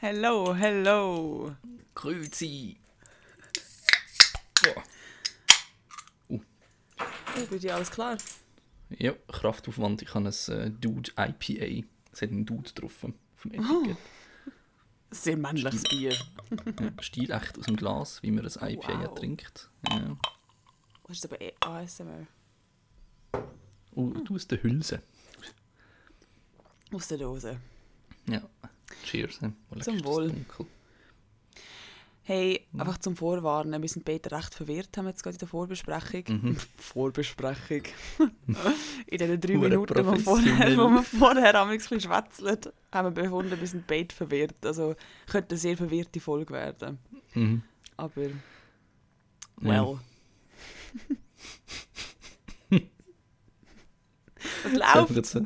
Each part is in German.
Hello, hello. Grüezi. Oh, bei dir alles klar? Ja, Kraftaufwand. Ich habe ein äh, Dude IPA. Es hat einen Dude drauf auf dem Etikett. Sehr männliches Bier. Ja, stilecht aus dem Glas, wie man ein IPA Wow. trinkt. Ja. Das ist aber eh ASMR. Oh, du aus der Hülse. Aus der Dose. Ja. Cheers. he. Leck, Zum Wohl. Hey, einfach zum Vorwarnen, wir sind beide recht verwirrt, haben wir jetzt gerade in der Vorbesprechung. Mhm. Vorbesprechung. in den drei Minuten, wo wir vorher, wo wir vorher am ein bisschen schwätzeln, haben wir befunden, wir sind beide verwirrt. Also könnte eine sehr verwirrte Folge werden. Mhm. Aber, well. Was läuft?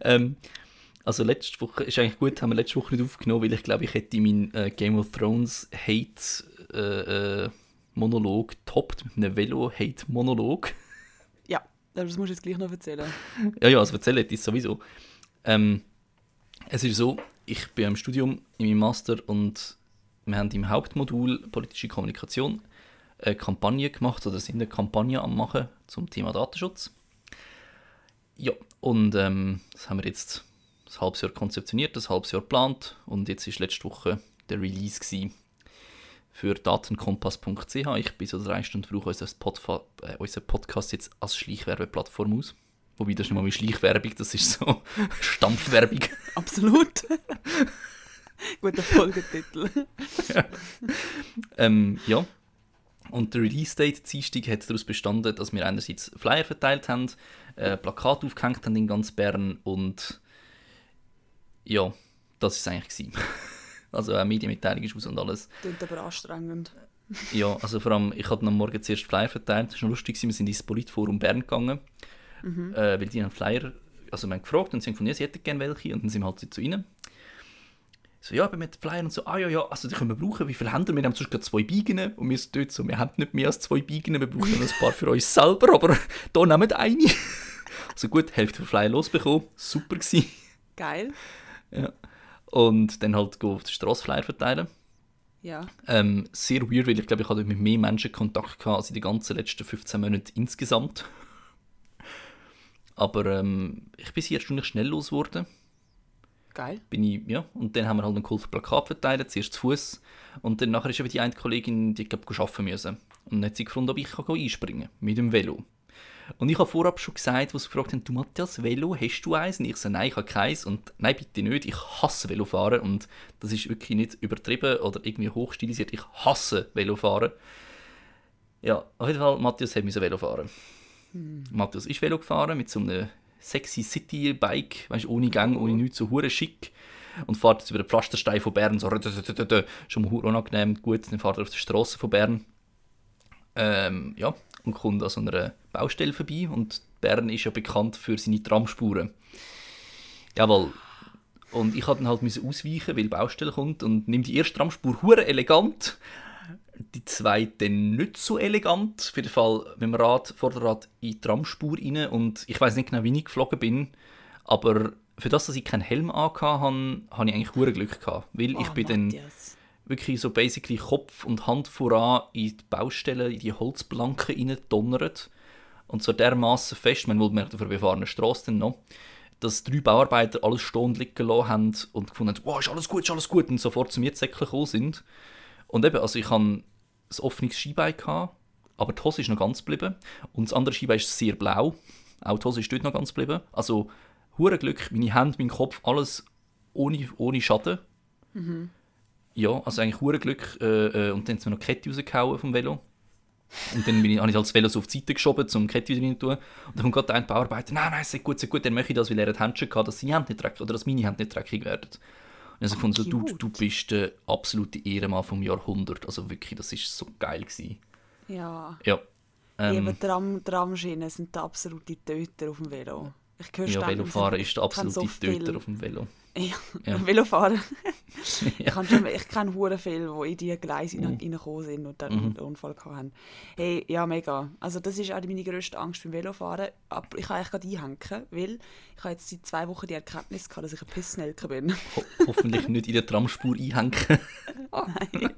ähm, also letzte Woche, ist eigentlich gut, haben wir letzte Woche nicht aufgenommen, weil ich glaube, ich hätte meinen äh, Game of Thrones Hate äh, äh, Monolog toppt mit einem Velo Hate Monolog. Ja, das musst du jetzt gleich noch erzählen. ja, ja, also erzähle ich das sowieso. Ähm, es ist so, ich bin im Studium in meinem Master und wir haben im Hauptmodul politische Kommunikation eine Kampagne gemacht oder sind eine Kampagne am machen zum Thema Datenschutz. Ja, und ähm, das haben wir jetzt ein halbes Jahr konzeptioniert, ein halbes Jahr geplant und jetzt ist letzte Woche der Release gewesen für datenkompass.ch. Ich bin so drei Stunden brauche unser, Podfa äh, unser Podcast jetzt als Schleichwerbeplattform aus. Wobei das ist nicht mal wie Schleichwerbung, das ist so Stampfwerbung. Absolut. Guter Folgetitel. Ähm, ja. Und der Release-Date Dienstag hat daraus bestanden, dass wir einerseits Flyer verteilt haben, äh, Plakate aufgehängt haben in ganz Bern und ja, das ist es eigentlich. Also eine Medienmitteilung ist aus und alles. Klingt aber anstrengend. Ja, also vor allem, ich habe am Morgen zuerst Flyer verteilt, das war lustig, wir sind ins Politforum Bern gegangen, Mhm. äh, weil die einen Flyer, also wir haben gefragt und sie haben gefunden, ja, sie hätten gerne welche und dann sind wir halt zu ihnen. So, ja, aber mit Flyer und so, ah ja, ja, also die können wir brauchen, wie viele haben wir? Wir haben sonst gerade zwei Biegen und wir sind dort so, wir haben nicht mehr als zwei Biegen, wir brauchen noch ein paar für uns selber, aber da nehmen wir eine. Also gut, Hälfte von Flyer losbekommen, super gewesen. Geil. Ja. Und dann halt auf den Strassflyer verteilen. Ja. Ähm, sehr weird, weil ich glaube, ich hatte mit mehr Menschen Kontakt gehabt als in den ganzen letzten 15 Monaten insgesamt. Aber ähm, ich bin sehr erstaunlich schnell los geworden. Geil. Bin ich, ja. Und dann haben wir halt ein cooles Plakat verteilt, zuerst zu Fuß. Und dann nachher ist eben die eine Kollegin, die glaube ich arbeiten müssen. Und dann hat sie gefunden, ob ich kann einspringen kann mit dem Velo. Und ich habe vorab schon gesagt, als sie gefragt haben, du Matthias, Velo, hast du eins? Und ich so, nein, ich habe keins. Und nein, bitte nicht, ich hasse Velofahren. Und das ist wirklich nicht übertrieben oder irgendwie hochstilisiert. Ich hasse Velofahren. Ja, auf jeden Fall, Matthias hat müssen Velo fahren. Matthias ist Velo gefahren mit so einem sexy City-Bike, weißt, ohne Gang, ohne nichts, so hure schick. Und fährt jetzt über den Pflasterstein von Bern, so schon mal unangenehm, gut, dann fährt er auf der Straße von Bern. Ähm, ja, und kommt an so einer Baustelle vorbei und Bern ist ja bekannt für seine Tramspuren. Jawohl. Und ich musste dann halt müssen ausweichen, weil die Baustelle kommt und nimm die erste Tramspur hure elegant, die zweite dann nicht so elegant. Für den Fall mit dem Rad, Vorderrad in die Tramspur rein und ich weiß nicht genau, wie ich geflogen bin, aber für das, dass ich keinen Helm angehabt habe, habe ich eigentlich hure Glück gehabt, weil ich Oh, bin dann Matthias. Wirklich so basically Kopf und Hand voran in die Baustelle, in die Holzplanken reingedonnert. Und so dermaßen fest, man wollte merken, auf einer befahrenen Straße noch, dass drei Bauarbeiter alles stehen liegen lassen haben und gefunden haben, wow, ist alles gut, ist alles gut, und sofort zu mir gekommen sind. Und eben, also ich hatte ein offenes Skibein, aber die Hose ist noch ganz geblieben. Und das andere Skibein ist sehr blau. Auch die Hose ist dort noch ganz geblieben. Also, hure Glück, meine Hände, mein Kopf, alles ohne, ohne Schaden. Ja, also eigentlich hure Glück. Äh, äh, und dann haben sie mir noch die Kette rausgehauen vom Velo. Und dann bin ich, habe ich halt das Velo so auf die Seite geschoben, um die Kette wieder rein zu tun. Und dann kommt gerade ein Bauarbeiter, nein, nein, sehr gut, sehr gut, dann möchte ich das, weil er hat Händchen gehabt, dass seine Hände nicht dreckig, oder dass meine Hände nicht dreckig werden. Und ich habe gefunden, so, du, du bist der absolute Ehrenmann vom Jahrhundert. Also wirklich, das ist so geil gewesen. Ja. Ja. Ähm, Eben Tram, Tramschienen sind der absolute Töter auf dem Velo. Ich höre ja, Velofahren ich ist der absolute so Töter auf dem Velo. Ja, Ja. Velofahren. Ich, kann schon, ich kenne hure viele, die in diese Gleise Mhm. reingekommen sind und dann Mhm. einen Unfall haben. Hey, ja, mega. Also das ist auch meine grösste Angst beim Velofahren. Aber ich kann eigentlich gerade einhängen, weil ich habe jetzt seit zwei Wochen die Erkenntnis gehabt, dass ich ein Pissnelke bin. Ho hoffentlich nicht in der Tramspur einhängen. Nein.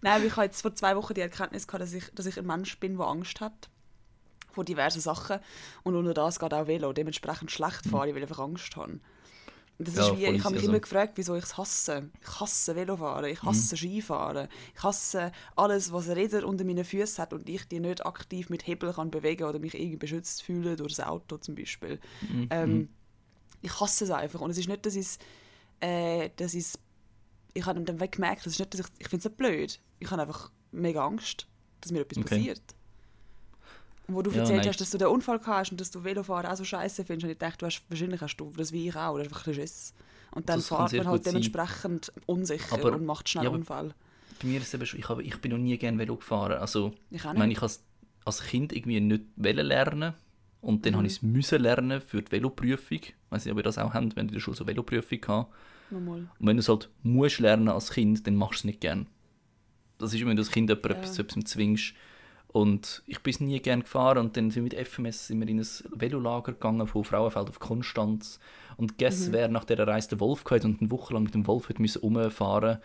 Nein, aber ich habe jetzt vor zwei Wochen die Erkenntnis gehabt, dass ich, dass ich ein Mensch bin, der Angst hat vor diversen Sachen. Und unter das geht auch Velo. Dementsprechend schlecht fahre ich, weil ich einfach Angst habe. Das Mhm. Ja, ist wie, ich habe mich easy, immer also. gefragt, wieso ich es hasse. Ich hasse Velofahren, Mhm. ich hasse Skifahren, ich hasse alles, was Räder unter meinen Füßen hat und ich die nicht aktiv mit Hebel kann bewegen oder mich irgendwie beschützt fühle durch das Auto zum Beispiel. Mhm. Ähm, ich hasse es einfach. Und es ist nicht, dass ich es, äh, dass ich es- ich habe dann gemerkt, das ist nicht, dass ich, ich finde es blöd. Ich habe einfach mega Angst, dass mir etwas Okay. passiert. Wo du Ja, erzählt nein. hast, dass du den Unfall gehabt hast und dass du Velofahren auch so scheiße findest, und ich dachte, du hast, wahrscheinlich hast du das wie ich auch, hast einfach ein Schiss. Und dann Das fährt man halt gut sein. dementsprechend unsicher Aber- und macht schnell ja, Unfall. Bei mir ist es eben schon, ich, habe, ich bin noch nie gerne Velo gefahren. Also, Ich auch ich meine, nicht. ich habe als Kind irgendwie nicht lernen und dann Mhm. habe ich es müssen lernen für die Veloprüfung. Ich weiß nicht, ob ihr das auch habt, wenn ihr in der Schule so Veloprüfung habt. Und wenn du es halt musst lernen als Kind, dann machst du es nicht gern. Das ist, wenn du als Kind jemand Ja. etwas etwas zwingst. Und ich bin nie gern gefahren und dann sind wir mit FMS sind wir in ein Velolager gegangen von Frauenfeld auf Konstanz. Und guess, Mhm. wer nach dieser Reise den Wolf gehabt und eine Woche lang mit dem Wolf hat müssen rumfahren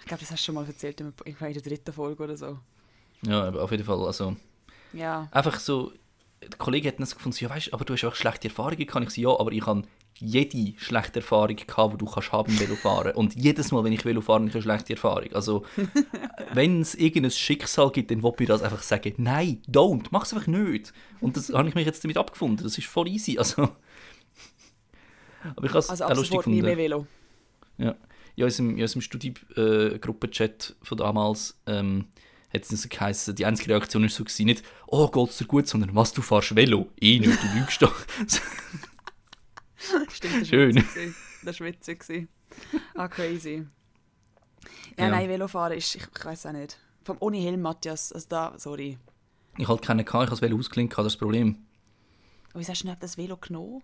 Ich glaube, das hast du schon mal erzählt in in der dritten Folge oder so. Ja, aber auf jeden Fall, also Ja. einfach so, der Kollege hat dann so gefunden, ja weißt, aber du hast auch schlechte Erfahrungen gehabt. Ich so, ja, aber ich habe jede schlechte Erfahrung gehabt, die du kannst haben im Velofahren. Und jedes Mal, wenn ich Velo fahre, habe ich eine schlechte Erfahrung. Also, wenn es irgendein Schicksal gibt, dann will ich das einfach sagen, nein, don't, mach es einfach nicht. Und das habe ich mich jetzt damit abgefunden. Das ist voll easy. Also, aber ich habe es Also auch lustig sofort nie gefunden. mehr Velo. Ja, in unserem, in unserem Studi-Gruppenchat von damals ähm, hat es dann so geheißen, die einzige Reaktion war so, gewesen, nicht «Oh, geht's dir gut?», sondern «Was, du fährst Velo?» «Eh nicht, du lügst doch!» Stimmt, das Schön. war witzig. Das war witzig. Ah, crazy. Ja, Ja. nein, Velofahren ist, ich, ich weiß auch nicht. Vom ohne Helm, Matthias, also da, sorry. Ich hatte keinen, gehabt, ich habe das Velo ausgelinkt, das das Problem. Aber wieso hast du nicht das Velo genommen?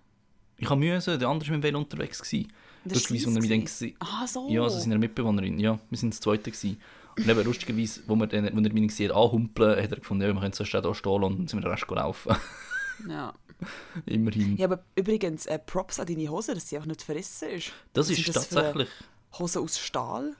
Ich habe müssen, der andere war mit dem Velo unterwegs. Gewesen. Und Das ist so gewesen? dem Ah, so. Ja, also seiner Mitbewohnerin. Ja, wir sind das Zweite. Gewesen. Und eben lustigerweise, wo wir, dann, wo er mich gesehen hat, anhumpeln, hat er gefunden, ja, wir können zuerst hier stehen und dann sind wir den Rest laufen. ja. Immerhin. ja, aber übrigens, äh, Props an deine Hose, dass sie auch nicht verrissen ist. das was ist sind das tatsächlich... Hose aus Stahl?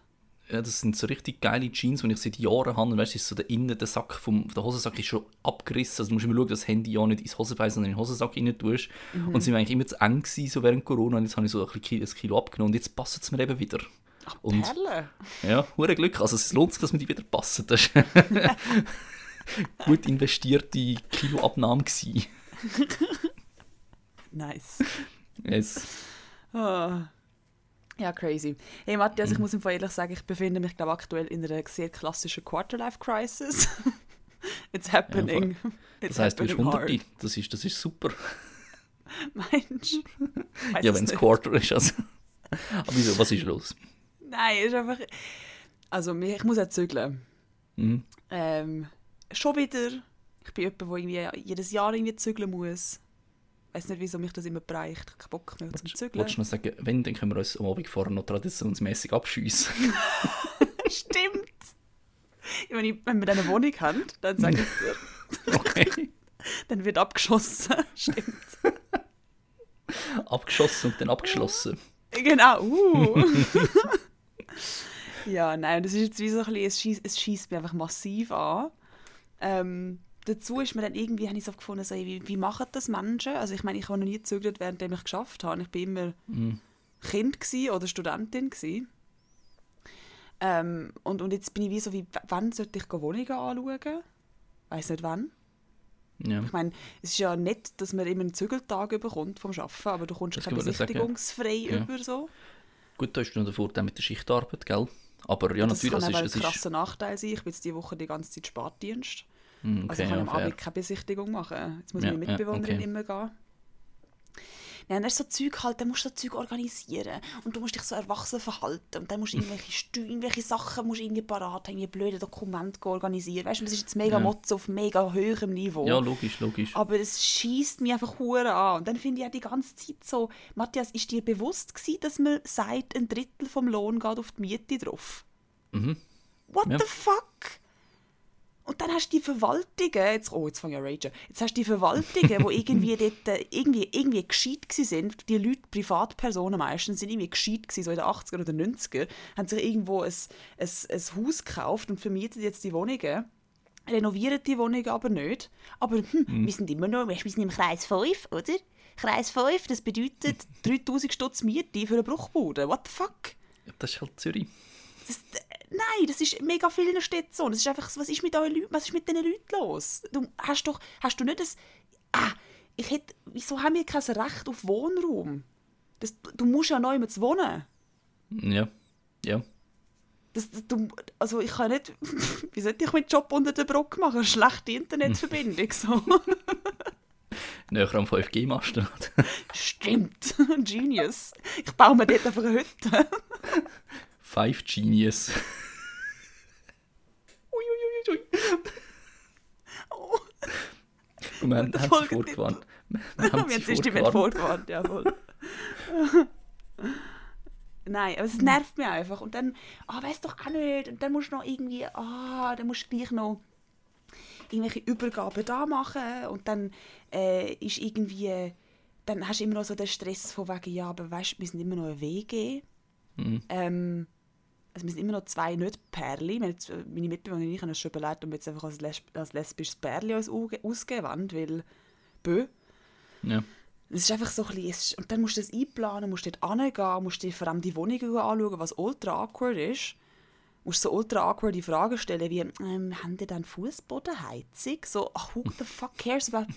Ja, das sind so richtig geile Jeans, die ich seit Jahren habe. Und weißt du, ist so der Innen, der Sack vom der Hosensack ist schon abgerissen. Also du musst immer schauen, dass das Handy ja nicht ins Hosenbein, sondern in den Hosensack rein tust. Mhm. Und sie waren eigentlich immer zu eng gewesen, so während Corona. Und jetzt habe ich so ein, Kilo, ein Kilo abgenommen. Und jetzt passt es mir eben wieder. Ach, Und- Perle. Ja, hure Glück. Also es lohnt sich, dass mir die wieder passen. Das ist gut investierte Kiloabnahme. Nice. Es, Ah. Ja, crazy. Hey Matthias, Mhm. ich muss ihm ehrlich sagen, ich befinde mich glaube aktuell in einer sehr klassischen Quarterlife-Crisis. It's happening. It's das heisst, du bist happening 100. Das ist, das ist super. Mensch. Weiss ja, wenn es. Quarter ist. Also. Aber wieso, was ist los? Nein, es ist einfach... Also ich muss auch zügeln. Mhm. Ähm, schon wieder. Ich bin jemand, der irgendwie jedes Jahr irgendwie zügeln muss. Ich weiß nicht, wieso mich das immer bereicht. Ich habe keinen Bock mehr zum Zügeln. Wolltest du noch sagen, wenn, dann können wir uns am Abend vorher noch traditionsmäßig abschiessen. Stimmt. Wenn, ich, wenn wir dann eine Wohnung haben, dann sage ich dir, okay. dann wird abgeschossen. Stimmt. Abgeschossen und dann abgeschlossen. Genau. Uh. Ja, nein, das ist jetzt wie so ein bisschen, es schießt, es schießt mich einfach massiv an. Ähm, dazu ist mir dann irgendwie, habe ich so gefunden, so, wie, wie machen das Menschen? Also ich meine, ich habe noch nie gezögert, während ich geschafft habe. Ich bin immer Mhm. Kind oder Studentin gsi. Ähm, und, und jetzt bin ich wie so, wie, wann sollte ich Wohnungen anschauen? Weiß nicht wann. Ja. Ich meine, es ist ja nett, dass man immer einen Zügeltag bekommt vom Arbeiten, aber du kommst Das keine besichtigungsfrei Ja. über so. Gut, da ist noch der Vorteil mit der Schichtarbeit, gell? Aber ja, das natürlich, kann es aber ist, ein krasser Nachteil sein. Ich bin jetzt diese Woche die ganze Zeit Spätdienst. Hm, also okay, ich kann ja, am fair. Abend keine Besichtigung machen. Jetzt muss Ja, meine ja, Mitbewohnerin okay. immer gehen. Nein, dann so Zeug halt, dann musst du so Zeug organisieren und du musst dich so erwachsen verhalten und dann musst du irgendwelche, Steu irgendwelche Sachen musst irgendwie parat haben, irgendwie blöde Dokumente organisieren. Weißt du, das ist jetzt mega Ja. Motz auf mega hohem Niveau. Ja, logisch, logisch. Aber es schießt mich einfach hure an. Und dann finde ich auch die ganze Zeit so, Matthias, ist dir bewusst gewesen, dass man sagt, ein Drittel vom Lohn geht auf die Miete drauf? Mhm. What Ja. the fuck? Und dann hast du die Verwaltungen, jetzt, oh, jetzt fange ich an ragen, jetzt hast du die Verwaltungen, die irgendwie dort, äh, irgendwie, irgendwie gescheit sind, die Leute, Privatpersonen meistens, sind irgendwie gescheit gewesen, so in den 80er oder 90er, haben sich irgendwo ein, ein, ein Haus gekauft und vermieten jetzt die Wohnungen, renovieren die Wohnungen aber nicht, aber hm, wir sind immer noch, wir sind im Kreis 5, oder? Kreis 5, das bedeutet 3000 Stutz Miete für eine Bruchbude, what the fuck? Das ist halt Zürich. Das, äh, nein, das ist mega vielen Städten so. Das ist einfach, so, was ist mit euren Leuten, was ist mit diesen Leuten los? Du hast doch, hast du nicht das, ah, ich hätte, wieso haben wir kein Recht auf Wohnraum? Das, du musst ja neu mit wohnen. Ja. Ja. Das, das, du, also ich kann nicht, wie sollte ich meinen Job unter der Brücke machen? Schlechte Internetverbindung, so. Näher am 5G-Masten. Stimmt, Genius. Ich baue mir dort einfach eine Hütte. 5 Genius. Ui, ui, ui, ui. Oh, Und wir haben, haben sie. Wir haben sie jetzt ist die Welt vorgewarnt, jawohl. Nein, aber es nervt mich einfach. Und dann, ah, weißt doch auch nicht. Und dann musst du noch irgendwie, ah, dann musst du gleich noch irgendwelche Übergaben da machen. Und dann äh, ist irgendwie, dann hast du immer noch so den Stress von wegen, ja, aber weißt du, wir sind immer noch ein WG. Mhm. Ähm, also wir sind immer noch zwei nicht jetzt, äh, meine Mitbewohnerin und ich haben uns schon überlegt, ob wir jetzt einfach als, lesb als lesbisches Pärli uns wollen, weil bö. Ja. Es ist einfach so ein bisschen, und dann musst du das einplanen, musst dort hingehen, musst dir vor allem die Wohnungen anschauen, was ultra awkward ist. Musst so ultra awkward Fragen stellen wie, ähm, haben die dann Fußbodenheizung? So, ach, who the fuck cares about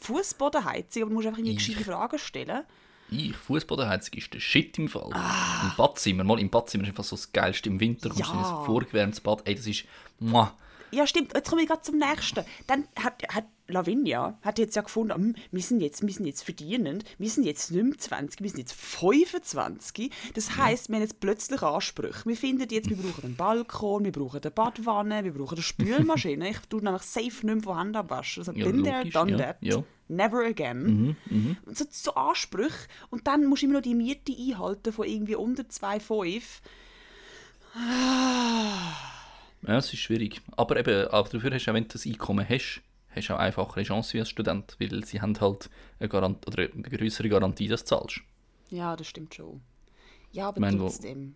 Fußbodenheizung? Aber du musst einfach irgendwie gescheite Fragen stellen. Ich, Fußbodenheizung ist der Shit im Fall. Ah. Im Badzimmer, mal im Badzimmer ist einfach so das Geilste. Im Winter kommst du in Ja. ein vorgewärmtes Bad. Ey, das ist... Muah. Ja, stimmt. Jetzt komme ich gerade zum nächsten. Dann hat, hat Lavinia hat jetzt ja gefunden, hm, wir sind jetzt, wir sind jetzt verdienend, wir sind jetzt nicht mehr 20, wir sind jetzt 25. Das heisst, wir haben jetzt plötzlich Ansprüche. Wir finden jetzt, wir brauchen einen Balkon, wir brauchen eine Badwanne, wir brauchen eine Spülmaschine. ich tue nämlich safe nicht mehr von Hand abwaschen. Also, Ja, there, logisch, done ja, that. ja. Never again. Und So, so Ansprüche. Und dann musst du immer noch die Miete einhalten von irgendwie unter 2,5. Ja, es ist schwierig. Aber eben, aber dafür hast du auch, wenn du das Einkommen hast, hast du auch einfachere Chance wie als Student, weil sie haben halt eine, Garant oder eine größere Garantie, dass du zahlst. Ja, das stimmt schon. Ja, aber Ich meine, trotzdem.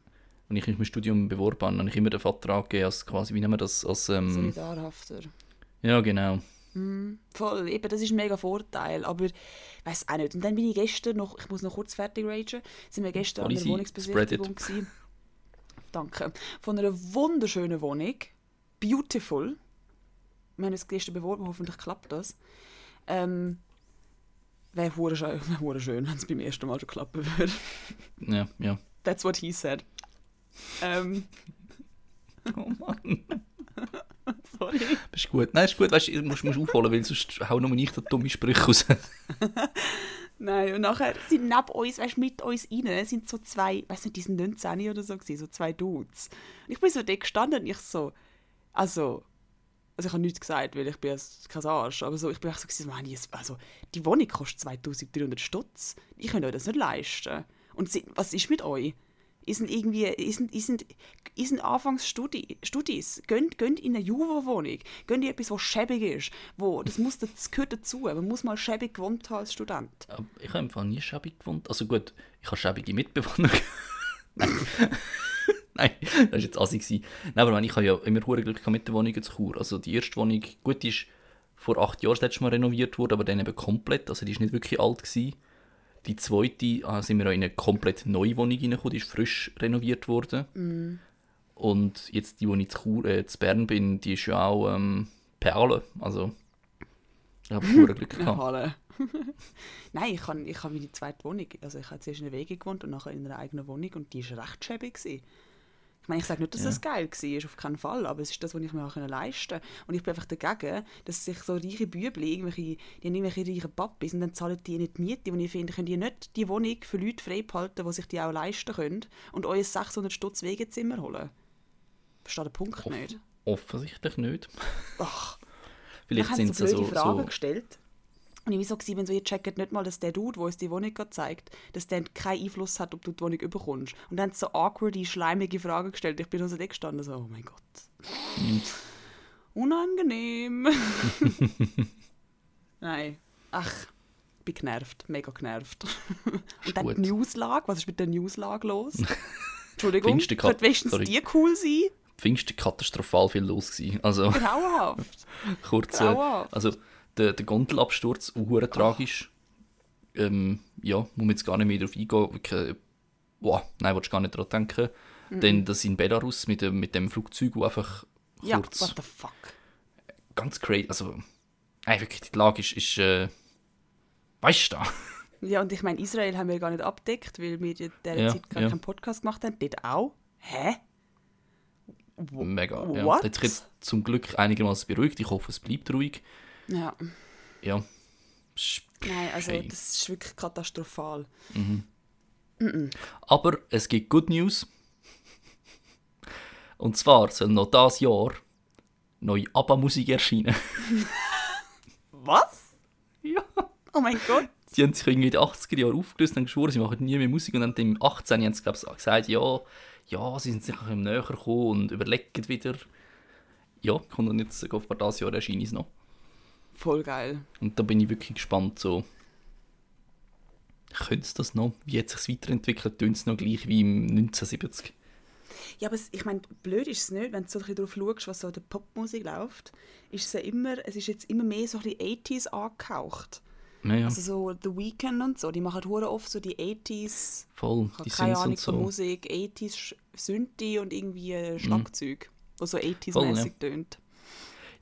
Als ich mich im Studium beworben habe, habe ich immer den Vertrag gegeben, als quasi, wie nennen wir das, als, ähm, Solidarhafter. ja genau, Voll, eben, das ist ein mega Vorteil, aber ich weiß auch nicht. Und dann bin ich gestern noch, ich muss noch kurz fertig ragen, sind wir gestern an Easy, einer Wohnungsbesichtigung gewesen. Danke. Von einer wunderschönen Wohnung. Beautiful. Wir haben uns gestern beworben, hoffentlich klappt das. Ähm, Wäre hure schön, wär schön wenn es beim ersten Mal schon klappen würde. ja, ja. That's what he said. Ähm, Oh Mann, sorry. das ist gut. Nein, ist gut, weißt du, musst, musst aufholen, weil sonst hau nur ich da dumme Sprüche raus. Nein, und nachher sind neben uns, weißt, mit uns rein, sind so zwei, weiß nicht, die sind 19 oder so, gewesen, so zwei Dudes. Und ich bin so dort gestanden und ich so, also, also ich habe nichts gesagt, weil ich bin kein Arsch, aber so, ich bin echt so, gewesen, jetzt- also, die Wohnung kostet 2300 Stutz, ich kann euch das nicht leisten. Und sie, was ist mit euch? Ihr sind irgendwie, ihr sind, ihr sind, ihr sind anfangs Studi, Studis. Geht, geht in eine Juvo-Wohnung. Geht in etwas, was schäbig ist. Wo, das, muss, das gehört dazu. Man muss mal schäbig gewohnt haben als Student. Aber ich habe einfach nie schäbig gewohnt. Also gut, ich habe schäbige Mitbewohner. Nein. Das war jetzt assi. gewesen. Nein, aber ich, habe ja immer hure Glück mit den Wohnungen zu Chur. Also die erste Wohnung, gut, ist vor acht Jahren das letzte Mal renoviert worden, aber dann eben komplett. Also die ist nicht wirklich alt gewesen. Die zweite äh, sind wir in eine komplett neue Wohnung reingekommen, die ist frisch renoviert worden. Und jetzt die, wo ich zu, Chur, äh, zu Bern bin, die ist ja auch ähm, Perle. Also ich habe hure Glück gehabt. Nein, ich habe ich hab meine zweite Wohnung. Also ich habe zuerst in einer Wege gewohnt und nachher in einer eigenen Wohnung und die war recht schäbig. Gewesen. Ich meine, ich sage nicht, dass das geil war, auf keinen Fall, aber es ist das, was ich mir auch leisten konnte. Und ich bin einfach dagegen, dass sich so reiche irgendwelche, die haben irgendwelche reichen Papis und dann zahlen die nicht die Miete, und ich finde, können die nicht die Wohnung für Leute freibehalten, die sich die auch leisten können und euer 600 Stutz Wegezimmer holen. Verstehe den Punkt Off nicht. Offensichtlich nicht. Ach, Vielleicht sind so blöde so, Fragen so gestellt. Und ich war so, gewesen, wenn so, ihr checkt nicht mal, dass der Dude, der uns die Wohnung zeigt, dass der keinen Einfluss hat, ob du die Wohnung überkommst. Und dann haben sie so awkward, schleimige Fragen gestellt. Ich bin nur so da gestanden, so, oh mein Gott. Unangenehm. Nein. Ach, ich bin genervt, mega genervt. Und dann gut. die Newslage, was ist mit der Newslage los? Entschuldigung, könnte wenigstens sorry. die cool sein? Pfingsten katastrophal viel los gewesen. Also Grauenhaft. kurz, Grauenhaft. also der, der Gondelabsturz, hure tragisch. Ähm, ja, muss man jetzt gar nicht mehr darauf eingehen. Wirklich, Wow, nein, willst du gar nicht daran denken. Denn das in Belarus mit dem, mit dem Flugzeug, wo einfach Ja, kurz what the fuck. ganz crazy, also ey, wirklich, die Lage ist, ist äh, weißt du da? Ja, und ich meine, Israel haben wir gar nicht abdeckt, weil wir in dieser Ja, Zeit gar ja. keinen Podcast gemacht haben. Dort auch. Hä? Mega, ja. What? Hat sich jetzt zum Glück einigermaßen beruhigt. Ich hoffe, es bleibt ruhig. Ja, Ja. Nein, also das ist wirklich katastrophal. Aber es gibt Good News. Und zwar soll noch dieses Jahr neue ABBA-Musik erscheinen. Was? ja. Oh mein Gott. Sie haben sich irgendwie in den 80er Jahren aufgelöst und geschworen, sie machen nie mehr Musik. Und dann im 18. haben sie glaub, ich, gesagt, ja, ja, sie sind sich näher gekommen und überlegen wieder. Ja, kommt dann jetzt auf dieses Jahr erscheint es noch. Voll geil. Und da bin ich wirklich gespannt, so. Könnte es das noch? Wie hat es sich weiterentwickelt? Tönt es noch gleich wie im 1970? Ja, aber es, ich meine, blöd ist es nicht, wenn du so ein bisschen darauf schaust, was so der Popmusik läuft, ist es ja immer, es ist jetzt immer mehr so ein bisschen 80s angehaucht. Naja, Also so The Weeknd und so, die machen hure oft so die 80s, voll. Die keine Ahnung von so. Musik, 80s Sch- Synthi und irgendwie äh, Schlagzeug, wo so Voll, 80s-mäßig ja. tönt.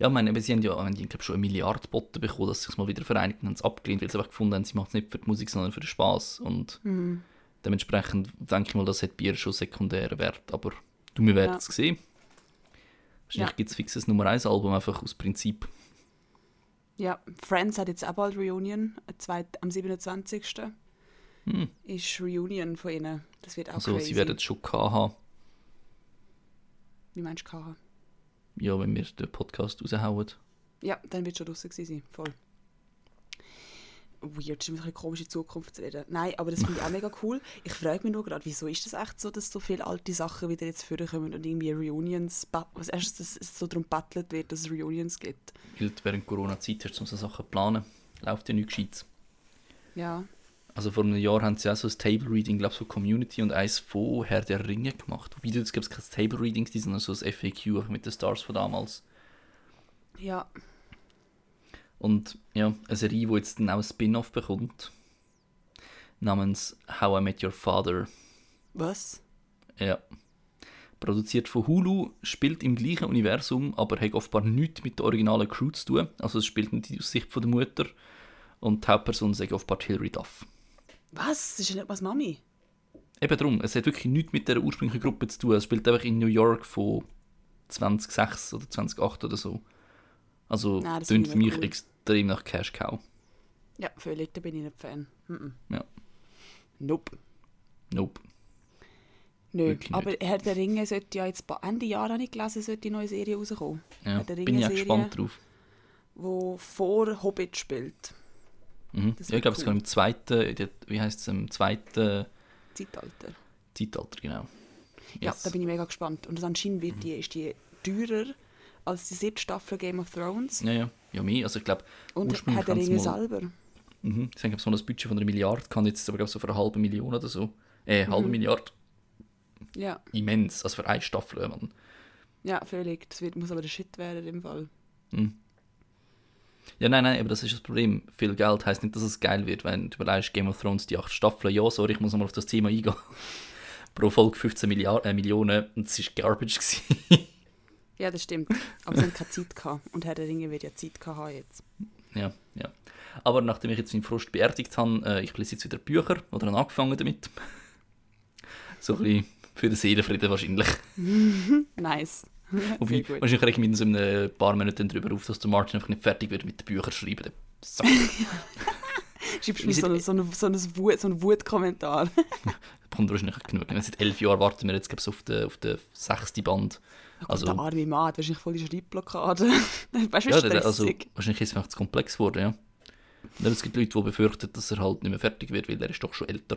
Ja, ich meine, sie haben ja haben die, glaub, schon eine Milliarde geboten bekommen, dass sie sich mal wieder vereinigt und haben es abgelehnt, weil sie einfach gefunden haben, sie machen es nicht für die Musik, sondern für den Spass. Und Mhm. dementsprechend denke ich mal, das hat Bier schon sekundären Wert. Aber du, wir werden Ja. es sehen. Wahrscheinlich Ja. gibt es fixes Nummer 1 Album, einfach aus Prinzip. Ja, Friends hat jetzt auch bald Reunion, äh, am 27. Hm. ist Reunion von ihnen. Das wird auch Also crazy. sie werden es schon haben, Wie meinst du, Kaha? Ja, wenn wir den Podcast raushauen. Ja, dann wird schon draußen sein, voll. Weird, ist immer so eine komische Zukunft zu reden. Nein, aber das finde ich auch mega cool. Ich frage mich nur gerade, wieso ist das echt so, dass so viele alte Sachen wieder jetzt vorkommen und irgendwie Reunions, was erst, dass es so darum battelt wird, dass es Reunions gibt. Weil während Corona-Zeit hast, um so Sachen zu planen. Läuft ja nichts Gescheites. Ja, Also vor einem Jahr haben sie auch so ein Table Reading, glaube so Community und eins von Herr der Ringe gemacht. Wobei jetzt gibt es kein Table Reading, sondern so ein FAQ einfach mit den Stars von damals. ja, Und ja, eine Serie, die jetzt dann auch ein Spin-off bekommt, namens How I Met Your Father. was? Ja. Produziert von Hulu, spielt im gleichen Universum, aber hat offenbar nichts mit der originalen Crew zu tun. Also es spielt nicht aus Sicht von der Mutter. Und die Hauptperson sagt offenbar Hilary Duff. Was? Das ist ja nicht was Mami. Eben darum, es hat wirklich nichts mit der ursprünglichen Gruppe zu tun. Es spielt einfach in New York von 2006 oder 2008 oder so. Also Nein, das klingt für ich mich cool. extrem nach Cash Cow. Ja, völlig, da bin ich nicht Fan. Mm -mm. Ja. Nope. Nope. Nö, Wirklich aber Herr der Ringe sollte ja jetzt Ende Jahr, habe ich gelesen, sollte die neue Serie rauskommen. Ja, bin ich auch Ringe-Serie? gespannt drauf. wo vor Hobbit spielt. Mhm. Ja, ich glaube, es cool. im zweiten, in wie heißt es, im zweiten Zeitalter. Zeitalter, genau. Ja, Yes. da bin ich mega gespannt. Und anscheinend wird die, ist die teurer als die siebte Staffel Game of Thrones. ja, ja, ja, mehr. Also ich glaube, Und Herr der haben sie Ringe selber. mhm. ich denke, so ein Budget von einer Milliarde kann jetzt aber glaub, so für eine halbe Million oder so. Äh, halbe Mhm. Milliarde. Ja, Immens. Also für eine Staffel, äh, Mann. ja, völlig. Das wird, muss aber der Shit werden im Fall. Mhm. Ja, nein, nein, aber das ist das Problem. Viel Geld heisst nicht, dass es geil wird, wenn du überlegst, Game of Thrones, die acht Staffeln, ja, sorry, ich muss nochmal auf das Thema eingehen. Pro Folge 15 Milliard äh, Millionen und es war Garbage. Ja, das stimmt. Aber sie haben keine Zeit gehabt. Und Herr der Ringe wird ja Zeit haben jetzt. ja, ja. Aber nachdem ich jetzt meinen Frust beerdigt habe, äh, ich lese jetzt wieder Bücher oder habe angefangen damit. so ein bisschen Für den Seelenfrieden wahrscheinlich. Nice. Wobei, wahrscheinlich rege ich mich in so einem paar Monaten darüber auf, dass der Martin einfach nicht fertig wird mit den Büchern schreiben. So. Schreibst du mir so, einen- so, einen- so, einen Wut, so einen Wutkommentar. kommt wahrscheinlich genug. Seit elf Jahren warten wir jetzt auf den, auf den sechsten Band. Also, Also, der arme Mann hat wahrscheinlich voll die Schreibblockade. weißt du, ja, stressig? der, also wahrscheinlich ist es einfach zu komplex geworden, ja. Und es gibt Leute, die befürchten, dass er halt nicht mehr fertig wird, weil er ist doch schon älter.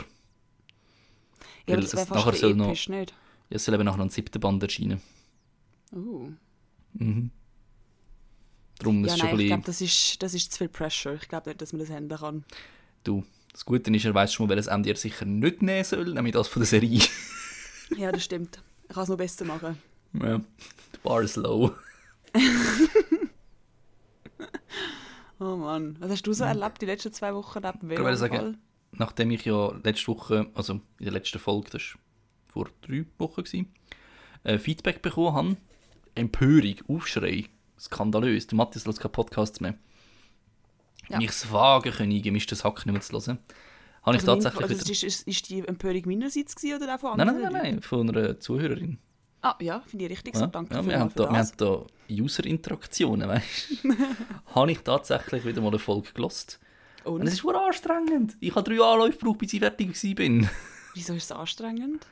ja, weil das wäre fast nachher ein soll noch- nicht? Ja, es soll eben nachher noch ein siebter Band erscheinen. Uh. Mhm. Darum ist Ja, es schon nein, ein ich glaube, das ist, das ist zu viel Pressure. Ich glaube nicht, dass man das handeln kann. Du, das Gute ist, er weiss schon mal, welches Ende er sicher nicht nehmen soll, nämlich das von der Serie. Ja, das stimmt. Ich kann es noch besser machen. ja. Die Bar ist low. Oh Mann. Was hast du so erlebt die letzten zwei Wochen neben Ich wollte sagen? Nachdem ich ja letzte Woche, also in der letzten Folge, das war vor drei Wochen, gewesen, äh, Feedback bekommen habe, Empörung, Aufschrei, skandalös, der Matthias hört keinen Podcast mehr. Ja. Und ich es wagen können, gemischtes Hack nicht mehr zu hören, habe ich Also mein- tatsächlich also wieder... ist, ist, ist die Empörung meinerseits gewesen oder auch von Nein, anderen? nein, nein, nein, von einer Zuhörerin. Ah, ja, finde ich richtig so. Ja, Danke ja, wir, haben da, wir haben da User-Interaktionen, weißt du. habe ich tatsächlich wieder mal eine Folge gelost. Und es ist anstrengend. Ich habe drei Anläufe gebraucht, bis ich fertig war. Wieso ist es anstrengend?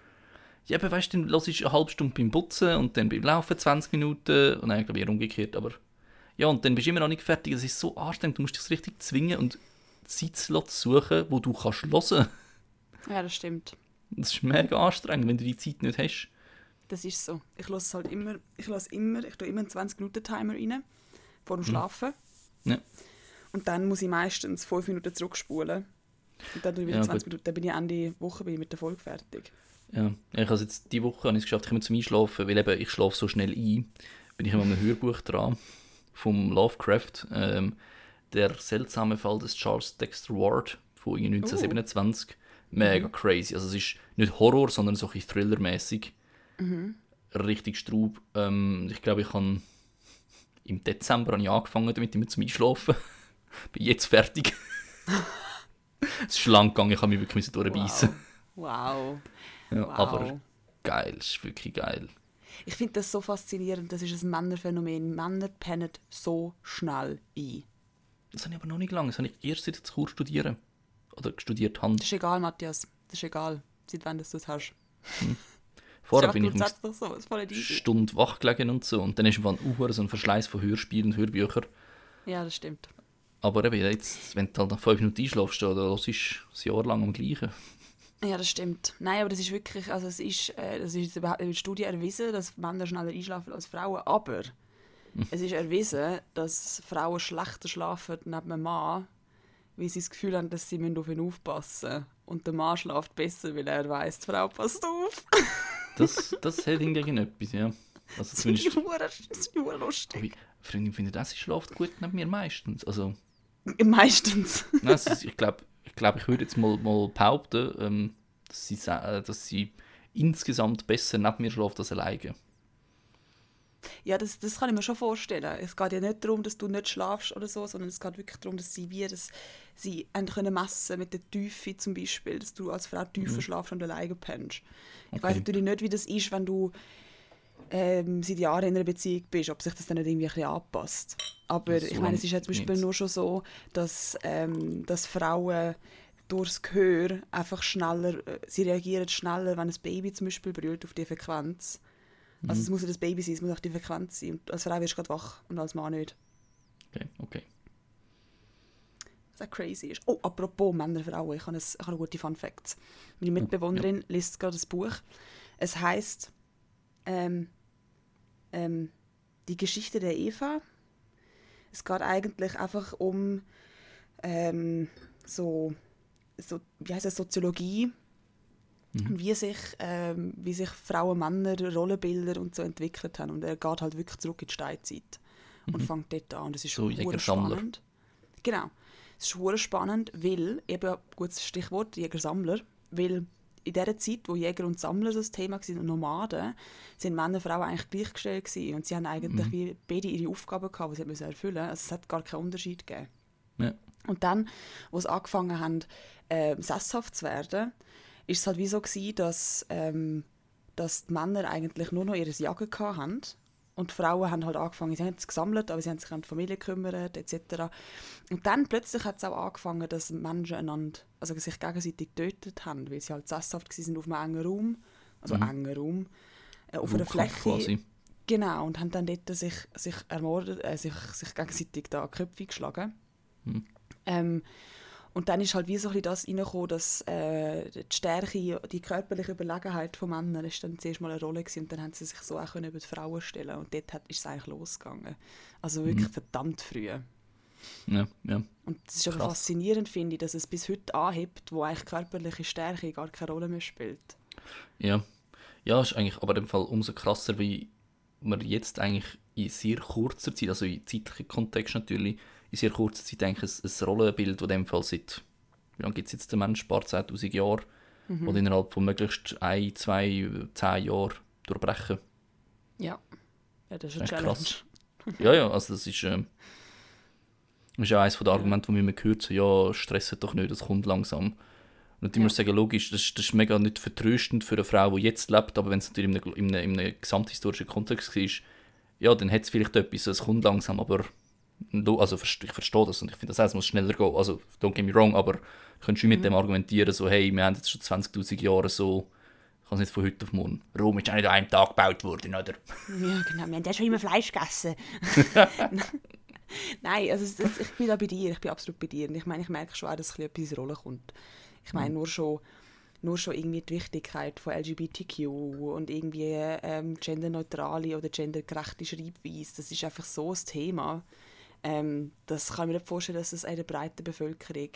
Ja, aber weißt du, dann hörst du eine halbe Stunde beim Putzen und dann beim Laufen 20 Minuten. Und ich glaube eher umgekehrt, aber. Ja, und dann bist du immer noch nicht fertig. Es ist so anstrengend, du musst dich richtig zwingen und Zeitslots suchen, wo du kannst hören. Ja, das stimmt. Das ist mega anstrengend, wenn du die Zeit nicht hast. Das ist so. Ich lasse halt immer, ich lasse immer, ich tue immer einen 20-Minuten-Timer rein, vor Mhm. dem Schlafen. Ja. Und dann muss ich meistens 5 Minuten zurückspulen. Und dann, ich wieder Ja, 20 gut. Minuten, dann bin ich Ende Woche bin ich mit der Folge fertig. Ja, ich habe jetzt die Woche habe ich es geschafft, ich komme zum Einschlafen, weil eben ich schlafe so schnell ein. Bin ich immer mit einem Hörbuch dran vom Lovecraft. Ähm, der seltsame Fall des Charles Dexter Ward von 1927. Mega crazy. Also es ist nicht Horror, sondern so ein Thriller-mäßig. Richtig Straub. Ähm, ich glaube, ich habe im Dezember habe ich angefangen damit immer zum Einschlafen. Bin jetzt fertig. es ist lang gegangen, ich habe mich wirklich durchbeissen. Wow. Ja, wow. Aber geil, ist wirklich geil. Ich finde das so faszinierend. Das ist ein Männerphänomen. Männer pennen so schnell ein. Das habe ich aber noch nicht lange. Das habe ich erst seit ich Kur studieren. Oder studiert habe. Das ist egal, Matthias. Das ist egal, seit wann du das hast. Vorher das bin ich eine so. Stunde wach gelegen und so. Und dann ist ein so ein Verschleiß von Hörspielen und Hörbüchern. Ja, das stimmt. Aber eben jetzt, wenn du halt nach fünf Minuten einschläfst, dann hörst du ein Jahr lang am gleichen. Ja, das stimmt. Nein, aber das ist wirklich, also es ist, äh, das ist überhaupt in Studien erwiesen, dass Männer schneller einschlafen als Frauen, aber es ist erwiesen, dass Frauen schlechter schlafen neben einem Mann, weil sie das Gefühl haben, dass sie müssen auf ihn aufpassen müssen. Und der Mann schläft besser, weil er weiß, die Frau passt auf. Das, das hat hingegen etwas, ja. Also Das ist zumindest. das ist nur lustig. Wie, Freundin findet das, sie schläft gut neben mir meistens. Also, Meistens. nein, ist, ich glaube, ich, glaub, ich würde jetzt mal, mal behaupten, ähm, dass, sie, äh, dass sie insgesamt besser neben mir schläft als alleine. Ja, das, das kann ich mir schon vorstellen. Es geht ja nicht darum, dass du nicht schlafst oder so, sondern es geht wirklich darum, dass sie wie das, sie können messen mit der Tiefe zum Beispiel, dass du als Frau tiefer schlafst und alleine pennst. Ich Okay. weiß natürlich nicht, wie das ist, wenn du ähm, seit Jahren in einer Beziehung bist, ob sich das dann nicht irgendwie ein bisschen anpasst. Aber So ich meine, es ist ja zum Beispiel nicht. nur schon so, dass, ähm, dass Frauen durchs Gehör einfach schneller, äh, sie reagieren schneller, wenn ein Baby zum Beispiel brüllt auf die Frequenz. Also Mhm. es muss ja das Baby sein, es muss auch die Frequenz sein. Und als Frau wirst du gerade wach und als Mann nicht. Okay, okay. Was auch crazy ist. Oh, apropos Männer, Frauen, ich habe, ein, ich habe eine gute Fun Facts. Meine Mitbewohnerin liest gerade das Buch. Es heißt ähm, ähm, Die Geschichte der Eva. Es geht eigentlich einfach um ähm, so, so, wie heißt es, Soziologie und wie sich, ähm, wie sich Frauen, Männer, Rollenbilder und so entwickelt haben. Und er geht halt wirklich zurück in die Steinzeit und fängt dort an. Und das ist So spannend. Genau. Es ist spannend, weil, eben, gutes Stichwort, Jäger-Sammler, weil in der Zeit, wo Jäger und Sammler so das Thema waren und Nomaden, sind Männer und Frauen eigentlich gleichgestellt gewesen. und sie haben eigentlich wie beide ihre Aufgaben gehabt, die sie erfüllen mussten. Also es hat gar keinen Unterschied gegeben. Ja. Und dann, wo sie angefangen haben, äh, sesshaft zu werden, ist es halt wie so gewesen, dass ähm, dass die Männer eigentlich nur noch ihr Jagen hatten und Frauen haben halt angefangen, sie haben es gesammelt, aber sie haben sich um die Familie gekümmert, etc. Und dann plötzlich hat es auch angefangen, dass Menschen einander, also sich gegenseitig getötet haben, weil sie halt sesshaft waren auf einem engen Raum, also mhm. engen Raum, äh, auf einer Fläche. Quasi. Genau, und haben dann dort sich, sich ermordet, äh, sich, sich gegenseitig da Köpfe geschlagen. Mhm. Ähm, und dann ist halt wie so ein das reingekommen, dass äh, die Stärke, die körperliche Überlegenheit von Männern ist dann zuerst mal eine Rolle gewesen, und dann haben sie sich so auch über die Frauen stellen und dort hat, ist es eigentlich losgegangen. Also wirklich mhm. verdammt früh. Ja, ja. Und es ist aber faszinierend, finde ich, dass es bis heute anhebt, wo eigentlich körperliche Stärke gar keine Rolle mehr spielt. Ja, ja, ist eigentlich aber im Fall umso krasser, wie man jetzt eigentlich in sehr kurzer Zeit, also in zeitlichen Kontext natürlich, in sehr kurzer Zeit eigentlich ein, ein Rollenbild, das in dem Fall seit, wie lange gibt es jetzt den Mensch, ein paar 10'000 Jahre, mhm. oder innerhalb von möglichst ein, zwei, zehn Jahren durchbrechen. Ja, ja das ist ein Challenge. Krass. ja, ja, also das ist, äh, das ist auch eines der Argumente, die man hört, so, ja, stressen doch nicht, das kommt langsam. Und ich ja. muss sagen, logisch, das, das ist mega nicht vertröstend für eine Frau, die jetzt lebt, aber wenn es natürlich in einem, in, einem, in einem gesamthistorischen Kontext ist, ja, dann hat es vielleicht etwas, es kommt langsam, aber also ich verstehe das und ich finde das auch, es muss schneller gehen. Also, don't get me wrong, aber könntest du mit mhm. dem argumentieren, so, hey, wir haben jetzt schon 20.000 Jahre so, ich kann es nicht von heute auf morgen. Rom ist auch nicht an einem Tag gebaut worden, oder? Ja, genau, wir haben ja schon immer Fleisch gegessen. Nein, also das, ich bin da bei dir, ich bin absolut bei dir. Und ich meine, ich merke schon auch, dass etwas in Rolle kommt. Ich meine, mhm. nur schon nur schon irgendwie die Wichtigkeit von LGBTQ und irgendwie ähm, genderneutrale oder gendergerechte Schreibweise, das ist einfach so ein Thema. Ähm, das kann ich mir nicht vorstellen, dass es einer breiten Bevölkerung